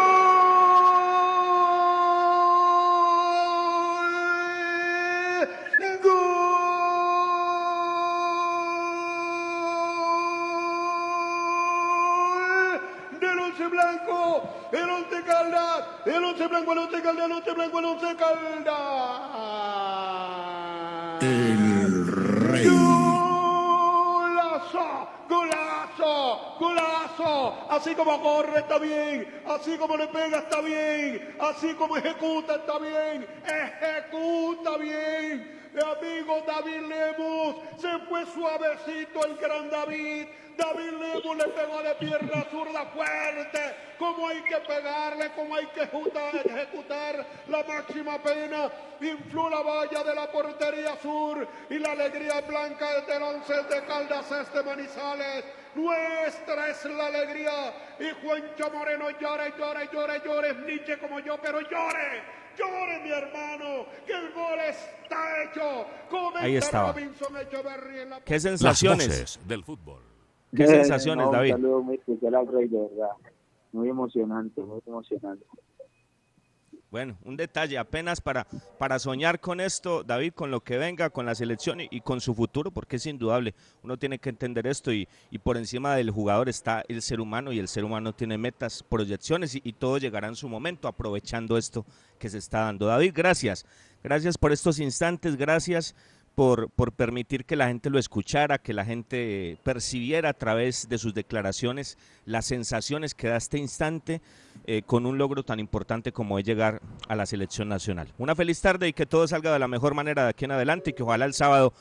el once blanco, el once calda, el once blanco, el once calda. El rey. Así como corre está bien, así como le pega está bien, así como ejecuta está bien, ejecuta bien. Mi amigo David Lemus, se fue suavecito el gran David David Lemos le pegó de pierna zurda fuerte, como hay que pegarle, como hay que ejecutar, la máxima pena. Infló la valla de la portería sur y la alegría blanca del once de Caldas Este Manizales. Nuestra es la alegría. Y Juancho Moreno llore, llore, llore, llore. Nietzsche como yo, pero llore. Llore, mi hermano, que el gol está hecho. Ahí estaba. ¿Qué sensaciones del fútbol? ¿Qué sensaciones, David? Un saludo muy especial al Rey, de verdad. Muy emocionante, muy emocionante. Bueno, un detalle apenas para, para soñar con esto, David, con lo que venga, con la selección y, con su futuro, porque es indudable. Uno tiene que entender esto y, y, por encima del jugador está el ser humano y el ser humano tiene metas, proyecciones y, y todo llegará en su momento, aprovechando esto que se está dando. David, gracias. Gracias por estos instantes, gracias por, por permitir que la gente lo escuchara, que la gente percibiera a través de sus declaraciones las sensaciones que da este instante. Eh, con un logro tan importante como es llegar a la selección nacional. Una feliz tarde y que todo salga de la mejor manera de aquí en adelante y que ojalá el sábado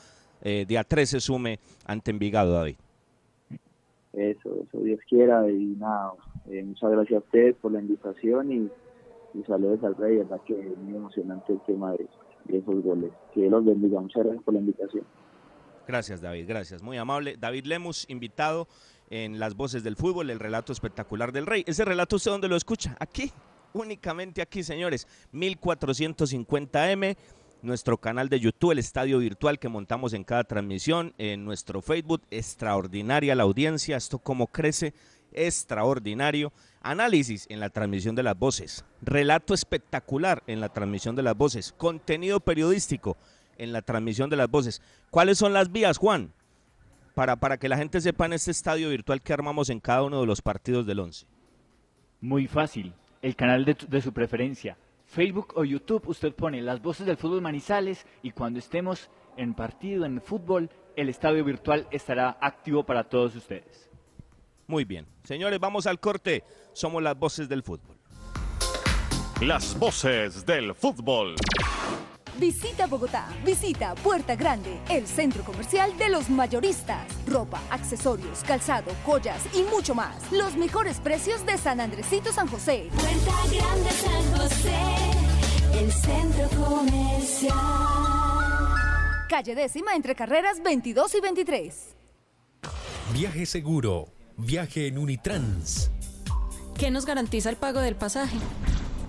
eh, día 13 se sume ante Envigado, David. Eso, eso Dios quiera y nada, eh, muchas gracias a ustedes por la invitación y, y saludos al rey, verdad que es muy emocionante el tema de, de esos goles. Que Dios los bendiga, muchas gracias por la invitación. Gracias, David, gracias. Muy amable. David Lemus, invitado en Las Voces del Fútbol, el relato espectacular del Rey. Ese relato, ¿usted dónde lo escucha? Aquí, únicamente aquí, señores. 1450M, nuestro canal de YouTube, el estadio virtual que montamos en cada transmisión, en nuestro Facebook. Extraordinaria la audiencia, esto como crece, extraordinario. Análisis en la transmisión de las voces, relato espectacular en la transmisión de las voces, contenido periodístico en la transmisión de las voces. ¿Cuáles son las vías, Juan? Para, para que la gente sepa en este estadio virtual que armamos en cada uno de los partidos del 11. Muy fácil. El canal de, su preferencia. Facebook o YouTube, usted pone las voces del fútbol Manizales y cuando estemos en partido, en fútbol, el estadio virtual estará activo para todos ustedes. Muy bien. Señores, vamos al corte. Somos las voces del fútbol. Las voces del fútbol. Visita Bogotá, visita Puerta Grande, el centro comercial de los mayoristas. Ropa, accesorios, calzado, joyas y mucho más. Los mejores precios de San Andresito San José. Puerta Grande San José, el centro comercial. Calle décima entre carreras 22 y 23. Viaje seguro. Viaje en Unitrans. ¿Qué nos garantiza el pago del pasaje?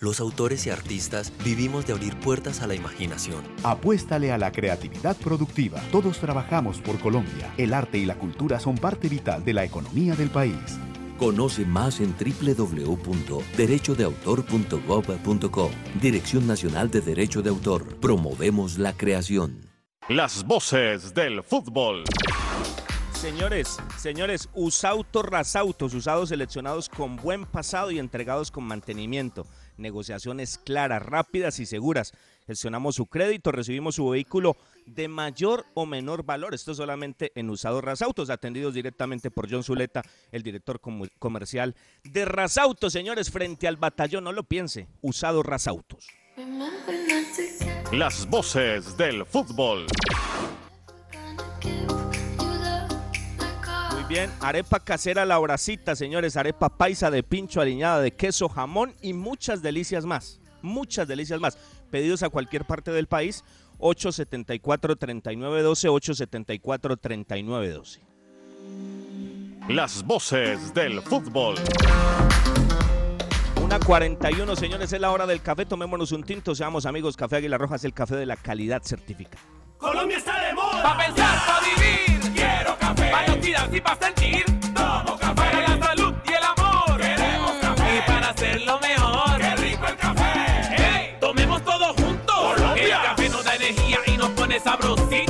Los autores y artistas vivimos de abrir puertas a la imaginación. Apuéstale a la creatividad productiva. Todos trabajamos por Colombia. El arte y la cultura son parte vital de la economía del país. Conoce más en www.derechodeautor.gov.co. Dirección Nacional de Derecho de Autor. Promovemos la creación. Las voces del fútbol. Señores, señores, usautos, rasautos, usados seleccionados con buen pasado y entregados con mantenimiento. Negociaciones claras, rápidas y seguras. Gestionamos su crédito, recibimos su vehículo de mayor o menor valor. Esto solamente en usados rasautos, atendidos directamente por John Zuleta, el director comercial de Rasautos, señores, frente al batallón. No lo piense, usados rasautos. Las voces del fútbol. Bien, arepa casera la horacita, señores, arepa paisa de pincho aliñada de queso, jamón y muchas delicias más. Muchas delicias más. Pedidos a cualquier parte del país, 874-3912, 874-3912. Las voces del fútbol. Una 41, señores, es la hora del café. Tomémonos un tinto, seamos amigos. Café Águila Roja es el café de la calidad certificada. Colombia está de moda. Pa' pensar, pa' vivir. Quiero café. Noticias y pa' sentir. Tomo café. Para la salud y el amor. Queremos café. Y para hacerlo mejor. Qué rico el café. Hey, tomemos todos juntos. Colombia. El café nos da energía y nos pone sabrosito.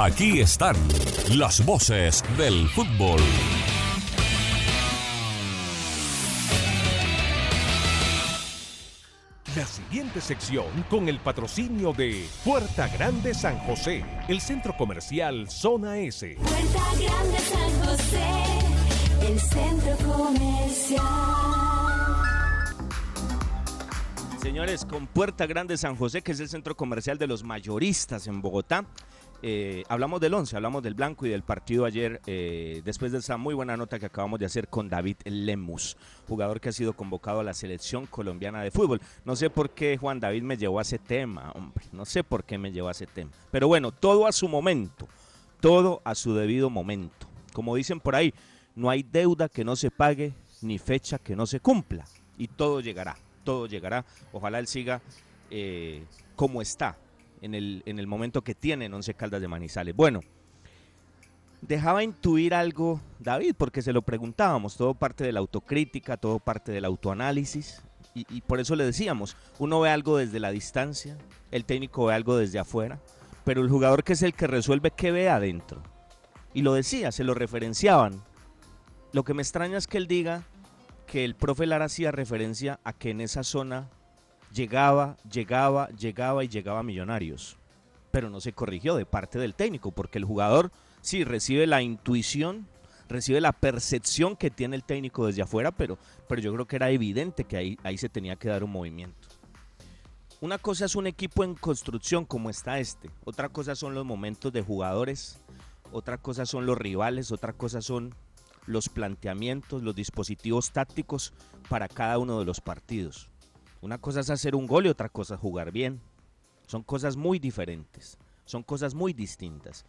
Aquí están las voces del fútbol. La siguiente sección con el patrocinio de Puerta Grande San José, el centro comercial Zona S. Puerta Grande San José, el centro comercial. Señores, con Puerta Grande San José, que es el centro comercial de los mayoristas en Bogotá. Eh, hablamos del 11, hablamos del blanco y del partido ayer, eh, después de esa muy buena nota que acabamos de hacer con David Lemus, jugador que ha sido convocado a la selección colombiana de fútbol. No sé por qué Juan David me llevó a ese tema, hombre, no sé por qué me llevó a ese tema. Pero bueno, todo a su momento, todo a su debido momento. Como dicen por ahí, no hay deuda que no se pague ni fecha que no se cumpla. Y todo llegará, todo llegará. Ojalá él siga eh, como está, en el, en el momento que tiene en Once Caldas de Manizales. Bueno, dejaba intuir algo David, porque se lo preguntábamos, todo parte de la autocrítica, todo parte del autoanálisis, y, y por eso le decíamos, uno ve algo desde la distancia, el técnico ve algo desde afuera, pero el jugador que es el que resuelve, ¿qué ve adentro? Y lo decía, se lo referenciaban. Lo que me extraña es que él diga que el profe Lara hacía referencia a que en esa zona llegaba, llegaba, llegaba y llegaba a Millonarios. Pero no se corrigió de parte del técnico, porque el jugador sí recibe la intuición, recibe la percepción que tiene el técnico desde afuera, pero, pero yo creo que era evidente que ahí, ahí se tenía que dar un movimiento. Una cosa es un equipo en construcción como está este, otra cosa son los momentos de jugadores, otra cosa son los rivales, otra cosa son los planteamientos, los dispositivos tácticos para cada uno de los partidos. Una cosa es hacer un gol y otra cosa es jugar bien. Son cosas muy diferentes, son cosas muy distintas.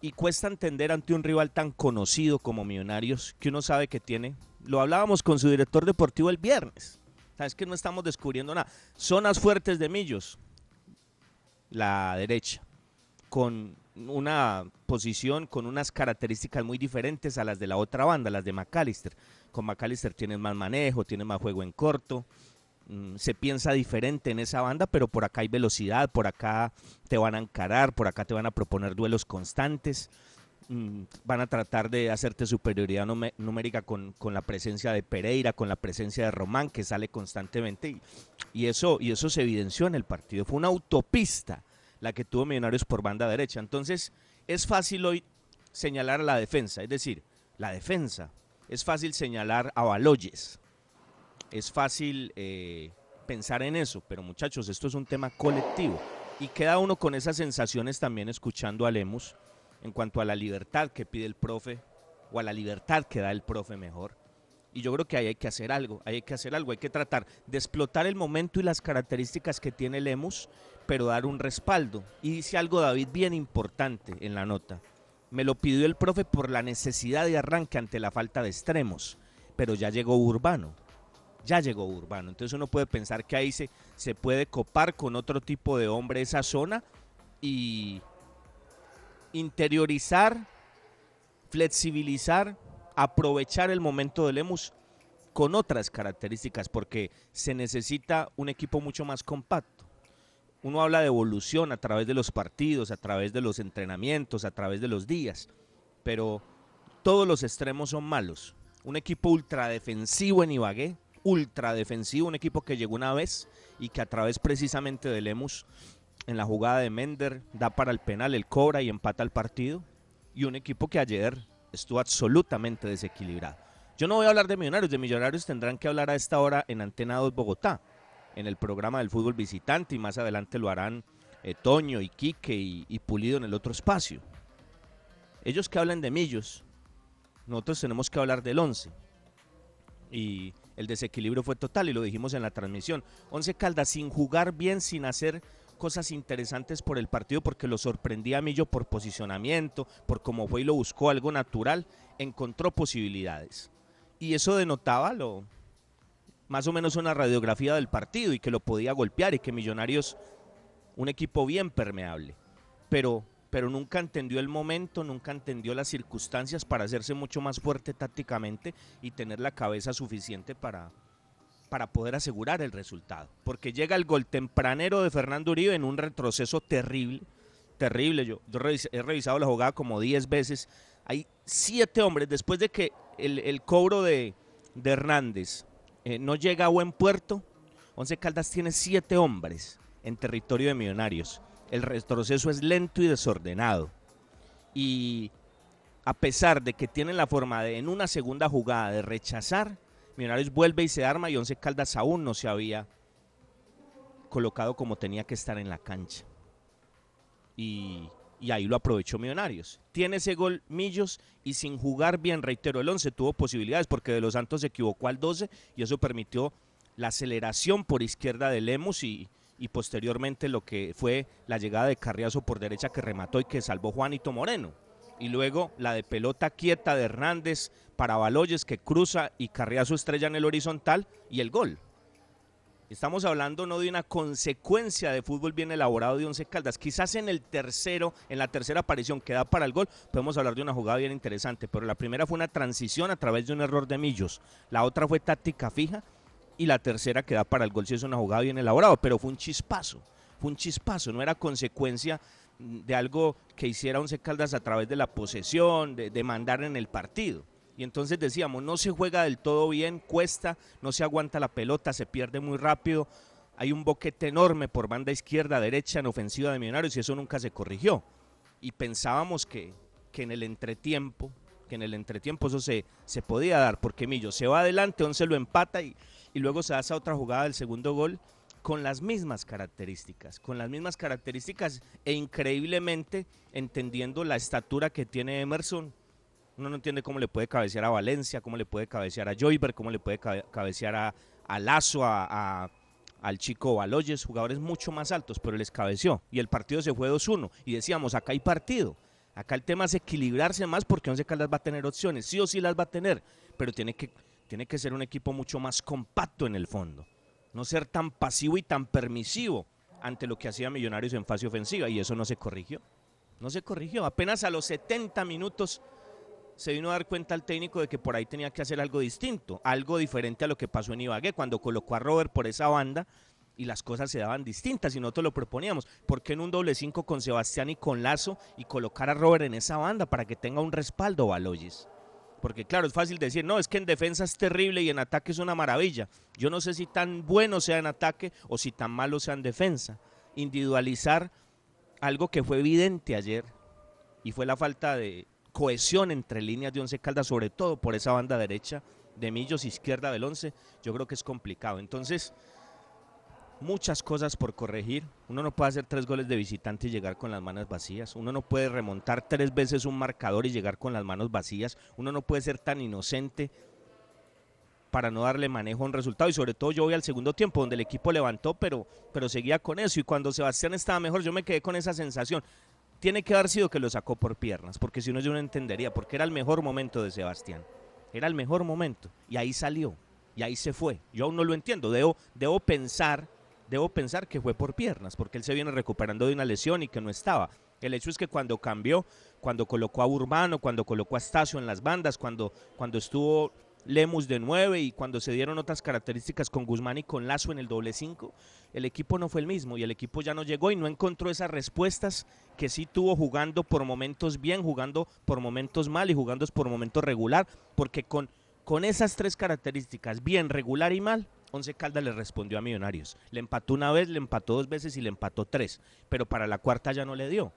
Y cuesta entender ante un rival tan conocido como Millonarios que uno sabe que tiene. Lo hablábamos con su director deportivo el viernes. Sabes que no estamos descubriendo nada. Zonas fuertes de Millos, la derecha, con una posición con unas características muy diferentes a las de la otra banda, las de McAllister. Con McAllister tienes más manejo, tienes más juego en corto, mm, se piensa diferente en esa banda, pero por acá hay velocidad, por acá te van a encarar, por acá te van a proponer duelos constantes, mm, van a tratar de hacerte superioridad numérica con, con la presencia de Pereira, con la presencia de Román, que sale constantemente, y, y eso, y eso se evidenció en el partido. Fue una autopista la que tuvo Millonarios por banda derecha. Entonces, es fácil hoy señalar a la defensa, es decir, la defensa. Es fácil señalar a Baloyes. Es fácil eh, pensar en eso, pero muchachos, esto es un tema colectivo. Y queda uno con esas sensaciones también escuchando a Lemus en cuanto a la libertad que pide el profe, o a la libertad que da el profe mejor. Y yo creo que ahí hay que hacer algo, hay que hacer algo, hay que tratar de explotar el momento y las características que tiene Lemus, pero dar un respaldo. Y dice algo David bien importante en la nota. Me lo pidió el profe por la necesidad de arranque ante la falta de extremos, pero ya llegó Urbano. Ya llegó Urbano. Entonces uno puede pensar que ahí se, se puede copar con otro tipo de hombre esa zona y interiorizar, flexibilizar, aprovechar el momento de Lemus con otras características, porque se necesita un equipo mucho más compacto. Uno habla de evolución a través de los partidos, a través de los entrenamientos, a través de los días, pero todos los extremos son malos. Un equipo ultradefensivo en Ibagué, ultradefensivo, un equipo que llegó una vez y que a través precisamente de Lemus en la jugada de Mender da para el penal, el cobra y empata el partido. Y un equipo que ayer estuvo absolutamente desequilibrado. Yo no voy a hablar de Millonarios, de Millonarios tendrán que hablar a esta hora en Antena 2 Bogotá, en el programa del fútbol visitante y más adelante lo harán eh, Toño y Quique y, y Pulido en el otro espacio. Ellos que hablan de Millos, nosotros tenemos que hablar del 11. Y el desequilibrio fue total y lo dijimos en la transmisión. 11 Caldas sin jugar bien, sin hacer cosas interesantes por el partido porque lo sorprendía a Millo por posicionamiento, por cómo fue y lo buscó algo natural, encontró posibilidades. Y eso denotaba lo más o menos una radiografía del partido y que lo podía golpear y que Millonarios un equipo bien permeable. Pero pero nunca entendió el momento, nunca entendió las circunstancias para hacerse mucho más fuerte tácticamente y tener la cabeza suficiente para, para poder asegurar el resultado. Porque llega el gol tempranero de Fernando Uribe en un retroceso terrible, terrible. Yo, he revisado la jugada como 10 veces. Hay siete hombres, después de que el, cobro de, de Hernández eh, no llega a buen puerto, Once Caldas tiene siete hombres en territorio de Millonarios. El retroceso es lento y desordenado. Y a pesar de que tienen la forma de en una segunda jugada de rechazar, Millonarios vuelve y se arma y Once Caldas aún no se había colocado como tenía que estar en la cancha. Y, ahí lo aprovechó Millonarios. Tiene ese gol Millos y sin jugar bien, reitero, el 11 tuvo posibilidades porque De Los Santos se equivocó al 12 y eso permitió la aceleración por izquierda de Lemus y, y posteriormente lo que fue la llegada de Carriazo por derecha que remató y que salvó Juanito Moreno. Y luego la de pelota quieta de Hernández para Baloyes que cruza y Carriazo estrella en el horizontal y el gol. Estamos hablando no de una consecuencia de fútbol bien elaborado de Once Caldas. Quizás en el tercero, en la tercera aparición que da para el gol, podemos hablar de una jugada bien interesante. Pero la primera fue una transición a través de un error de Millos. La otra fue táctica fija. Y la tercera que da para el gol sí es una jugada bien elaborada. Pero fue un chispazo. Fue un chispazo. No era consecuencia de algo que hiciera Once Caldas a través de la posesión, de, de mandar en el partido. Y entonces decíamos, no se juega del todo bien, cuesta, no se aguanta la pelota, se pierde muy rápido. Hay un boquete enorme por banda izquierda, derecha, en ofensiva de Millonarios y eso nunca se corrigió. Y pensábamos que, que en el entretiempo, que en el entretiempo eso se, se podía dar, porque Millo se va adelante, Once lo empata y, y luego se hace otra jugada del segundo gol con las mismas características, con las mismas características e increíblemente entendiendo la estatura que tiene Emerson, uno no entiende cómo le puede cabecear a Valencia, cómo le puede cabecear a Joyber, cómo le puede cabe- cabecear a, a Lazo, a, a- al chico Baloyes, jugadores mucho más altos, pero les cabeció. Y el partido se fue 2-1. Y decíamos, acá hay partido. Acá el tema es equilibrarse más porque Once Caldas va a tener opciones. Sí o sí las va a tener, pero tiene que, tiene que ser un equipo mucho más compacto en el fondo. No ser tan pasivo y tan permisivo ante lo que hacía Millonarios en fase ofensiva. Y eso no se corrigió. No se corrigió. Apenas a los 70 minutos se vino a dar cuenta el técnico de que por ahí tenía que hacer algo distinto, algo diferente a lo que pasó en Ibagué, cuando colocó a Robert por esa banda y las cosas se daban distintas y nosotros lo proponíamos. ¿Por qué en un doble cinco con Sebastián y con Lazo y colocar a Robert en esa banda para que tenga un respaldo Baloyes? Porque claro, es fácil decir, no, es que en defensa es terrible y en ataque es una maravilla. Yo no sé si tan bueno sea en ataque o si tan malo sea en defensa. Individualizar algo que fue evidente ayer y fue la falta de cohesión entre líneas de Once Caldas, sobre todo por esa banda derecha de Millos, izquierda del Once, yo creo que es complicado. Entonces, muchas cosas por corregir. Uno no puede hacer tres goles de visitante y llegar con las manos vacías. Uno no puede remontar tres veces un marcador y llegar con las manos vacías. Uno no puede ser tan inocente para no darle manejo a un resultado. Y sobre todo yo voy al segundo tiempo, donde el equipo levantó, pero, pero seguía con eso. Y cuando Sebastián estaba mejor, yo me quedé con esa sensación. Tiene que haber sido que lo sacó por piernas, porque si no yo no entendería, porque era el mejor momento de Sebastián. Era el mejor momento. Y ahí salió. Y ahí se fue. Yo aún no lo entiendo. Debo, debo pensar, debo pensar que fue por piernas, porque él se viene recuperando de una lesión y que no estaba. El hecho es que cuando cambió, cuando colocó a Urbano, cuando colocó a Estacio en las bandas, cuando, cuando estuvo Lemus de 9 y cuando se dieron otras características con Guzmán y con Lazo en el doble 5, el equipo no fue el mismo y el equipo ya no llegó y no encontró esas respuestas que sí tuvo jugando por momentos bien, jugando por momentos mal y jugando por momentos regular, porque con, con esas tres características, bien, regular y mal, Once Caldas le respondió a Millonarios. Le empató una vez, le empató dos veces y le empató tres, pero para la cuarta ya no le dio,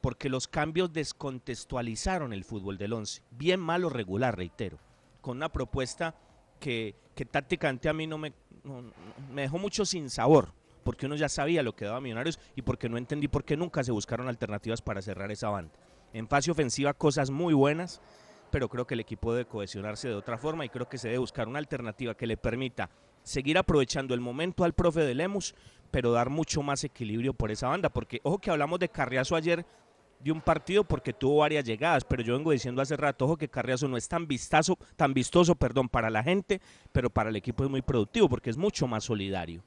porque los cambios descontextualizaron el fútbol del Once. Bien malo regular, reitero, con una propuesta que, que tácticamente a mí no me, no- me dejó mucho sin sabor, porque uno ya sabía lo que daba Millonarios y porque no entendí por qué nunca se buscaron alternativas para cerrar esa banda. En fase ofensiva cosas muy buenas, pero creo que el equipo debe cohesionarse de otra forma y creo que se debe buscar una alternativa que le permita seguir aprovechando el momento al profe de Lemus, pero dar mucho más equilibrio por esa banda, porque ojo que hablamos de Carriazo ayer de un partido porque tuvo varias llegadas, pero yo vengo diciendo hace rato, ojo que Carriazo no es tan vistazo, tan vistoso, perdón, para la gente, pero para el equipo es muy productivo porque es mucho más solidario.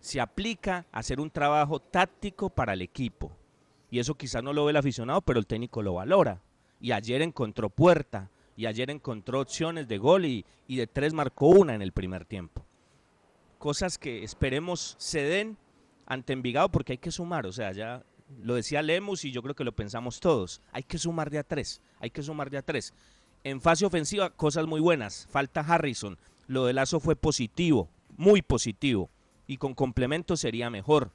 Se aplica a hacer un trabajo táctico para el equipo. Y eso quizás no lo ve el aficionado, pero el técnico lo valora. Y ayer encontró puerta, y ayer encontró opciones de gol y, y de tres marcó una en el primer tiempo. Cosas que esperemos se den ante Envigado porque hay que sumar, o sea, ya lo decía Lemus y yo creo que lo pensamos todos, hay que sumar de a tres, hay que sumar de a tres. En fase ofensiva, cosas muy buenas, falta Harrison, lo de Lazo fue positivo, muy positivo, y con complemento sería mejor,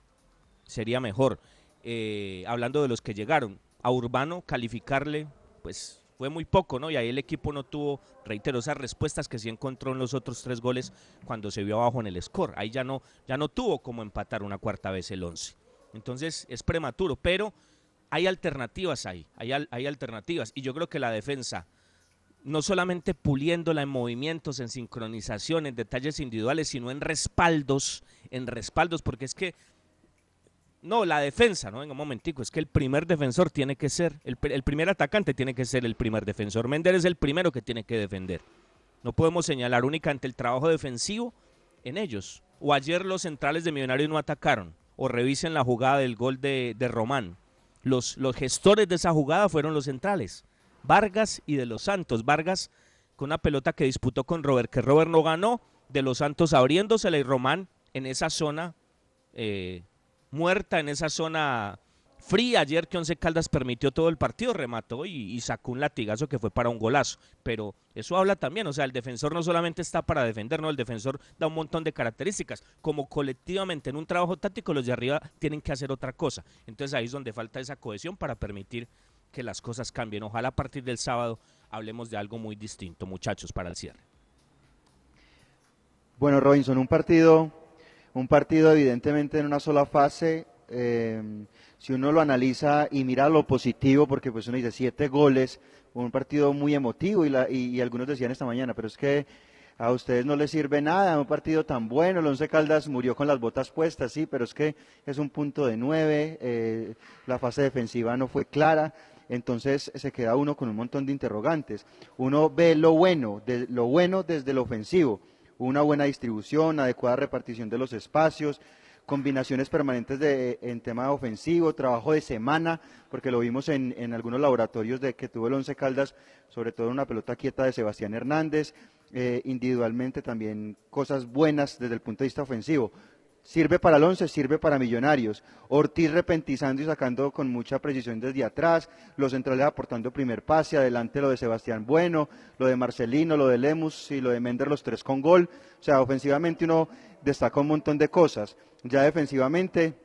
sería mejor. Eh, hablando de los que llegaron, a Urbano calificarle, pues fue muy poco, ¿no? Y ahí el equipo no tuvo, reitero, esas respuestas que sí encontró en los otros tres goles cuando se vio abajo en el score. Ahí ya no, ya no tuvo como empatar una cuarta vez el 11. Entonces es prematuro, pero hay alternativas ahí, hay, hay alternativas. Y yo creo que la defensa, no solamente puliéndola en movimientos, en sincronización, en detalles individuales, sino en respaldos, en respaldos, porque es que no, la defensa, ¿no? Venga, un momentico, es que el primer defensor tiene que ser, el, pr- el primer atacante tiene que ser el primer defensor. Méndez es el primero que tiene que defender. No podemos señalar únicamente el trabajo defensivo en ellos. o ayer los centrales de Millonarios no atacaron, o revisen la jugada del gol de, Román. Los, los gestores de esa jugada fueron los centrales, Vargas y de los Santos. Vargas con una pelota que disputó con Robert, que Robert no ganó, de los Santos abriéndosela y Román en esa zona eh, muerta, en esa zona fría. Ayer que Once Caldas permitió todo el partido, remató y, sacó un latigazo que fue para un golazo. Pero eso habla también, o sea, el defensor no solamente está para defender, no, el defensor da un montón de características. Como colectivamente en un trabajo táctico, los de arriba tienen que hacer otra cosa. Entonces ahí es donde falta esa cohesión para permitir que las cosas cambien. Ojalá a partir del sábado hablemos de algo muy distinto, muchachos, para el cierre. Bueno, Robinson, un partido, un partido evidentemente en una sola fase. eh, si uno lo analiza y mira lo positivo, porque pues uno dice siete goles, un partido muy emotivo y, la- y- algunos decían esta mañana, pero es que a ustedes no les sirve nada, un partido tan bueno, el Once Caldas murió con las botas puestas, sí, pero es que es un punto de nueve, eh, la fase defensiva no fue clara, entonces se queda uno con un montón de interrogantes. Uno ve lo bueno, de, lo bueno desde lo ofensivo, una buena distribución, adecuada repartición de los espacios, combinaciones permanentes de, en tema ofensivo, trabajo de semana, porque lo vimos en, algunos laboratorios de que tuvo el Once Caldas, sobre todo una pelota quieta de Sebastián Hernández, eh, individualmente también cosas buenas desde el punto de vista ofensivo. Sirve para el sirve para Millonarios. Ortiz repentizando y sacando con mucha precisión desde atrás. Los centrales aportando primer pase. Adelante lo de Sebastián Bueno, lo de Marcelino, lo de Lemus y lo de Mender, los tres con gol. O sea, ofensivamente uno destaca un montón de cosas. Ya defensivamente,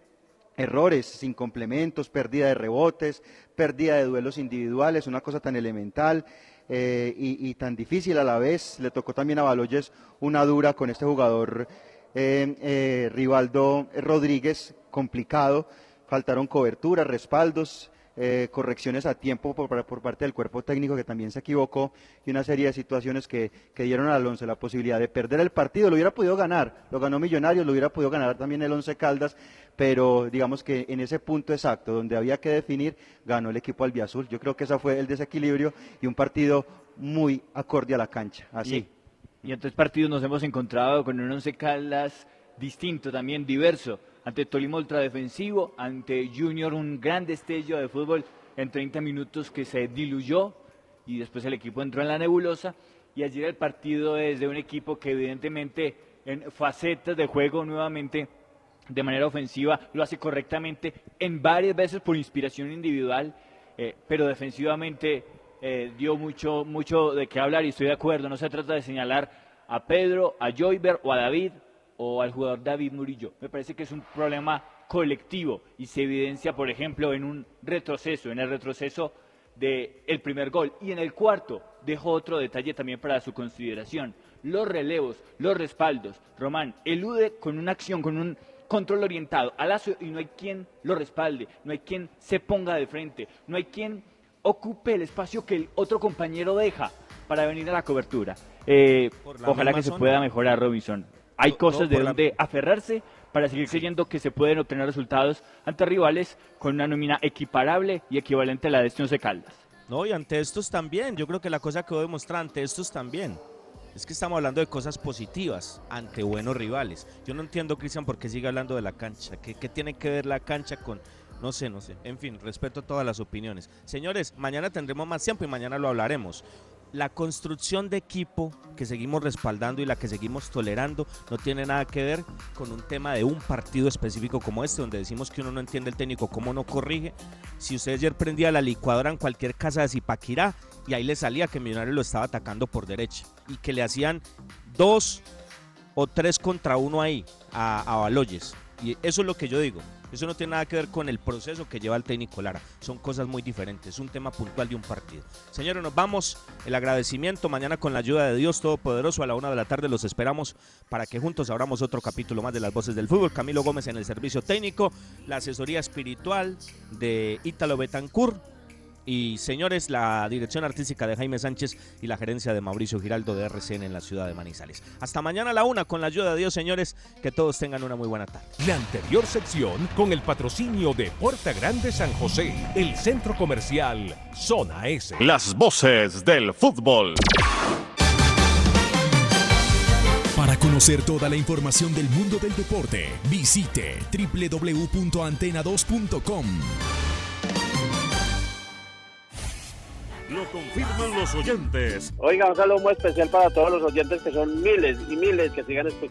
errores, sin complementos, pérdida de rebotes, pérdida de duelos individuales, una cosa tan elemental eh, y, y tan difícil a la vez. Le tocó también a Baloyes una dura con este jugador Rivaldo Rodríguez, complicado. Faltaron coberturas, respaldos, eh, correcciones a tiempo por, por parte del cuerpo técnico que también se equivocó y una serie de situaciones que, que dieron al Once la posibilidad de perder el partido. Lo hubiera podido ganar, lo ganó Millonarios, lo hubiera podido ganar también el Once Caldas, pero digamos que en ese punto exacto donde había que definir, ganó el equipo albiazul. Yo creo que ese fue el desequilibrio y un partido muy acorde a la cancha. Así. Y en tres partidos nos hemos encontrado con un Once Caldas distinto, también diverso. Ante Tolima ultra defensivo, ante Junior un gran destello de fútbol en 30 minutos que se diluyó y después el equipo entró en la nebulosa. Y ayer el partido es de un equipo que evidentemente en facetas de juego nuevamente de manera ofensiva lo hace correctamente en varias veces por inspiración individual, eh, pero defensivamente eh, dio mucho, mucho de qué hablar y estoy de acuerdo. No se trata de señalar a Pedro, a Joyber o a David o al jugador David Murillo. Me parece que es un problema colectivo y se evidencia, por ejemplo, en un retroceso, en el retroceso del primer gol. Y en el cuarto, dejo otro detalle también para su consideración. Los relevos, los respaldos. Román elude con una acción, con un control orientado a Lazo y no hay quien lo respalde, no hay quien se ponga de frente, no hay quien ocupe el espacio que el otro compañero deja para venir a la cobertura. Eh, la ojalá que se zona. pueda mejorar, Robinson. Hay cosas de la- donde aferrarse para seguir creyendo que se pueden obtener resultados ante rivales con una nómina equiparable y equivalente a la de este Once Caldas. No, y ante estos también, yo creo que la cosa que voy a demostrar ante estos también, es que estamos hablando de cosas positivas ante buenos rivales. Yo no entiendo, Cristian, por qué sigue hablando de la cancha. ¿Qué, qué tiene que ver la cancha con.? No sé, no sé. En fin, respeto todas las opiniones. Señores, mañana tendremos más tiempo y mañana lo hablaremos. La construcción de equipo que seguimos respaldando y la que seguimos tolerando no tiene nada que ver con un tema de un partido específico como este, donde decimos que uno no entiende el técnico, cómo no corrige. Si usted ayer prendía la licuadora en cualquier casa de Zipaquirá y ahí le salía que Millonarios lo estaba atacando por derecha y que le hacían dos o tres contra uno ahí a Baloyes. Y eso es lo que yo digo. Eso no tiene nada que ver con el proceso que lleva el técnico Lara. Son cosas muy diferentes. Es un tema puntual de un partido. Señores, nos vamos. El agradecimiento mañana con la ayuda de Dios Todopoderoso a la una de la tarde. Los esperamos para que juntos abramos otro capítulo más de las voces del fútbol. Camilo Gómez en el servicio técnico, la asesoría espiritual de Ítalo Betancourt. Y señores, la dirección artística de Jaime Sánchez y la gerencia de Mauricio Giraldo de RCN en la ciudad de Manizales. Hasta mañana a la una, con la ayuda de Dios, señores, que todos tengan una muy buena tarde. La anterior sección con el patrocinio de Puerta Grande San José, el centro comercial Zona S. Las voces del fútbol. Para conocer toda la información del mundo del deporte, visite www.antena2.com. Lo confirman los oyentes. Oiga, un saludo muy especial para todos los oyentes que son miles y miles que sigan escuchando.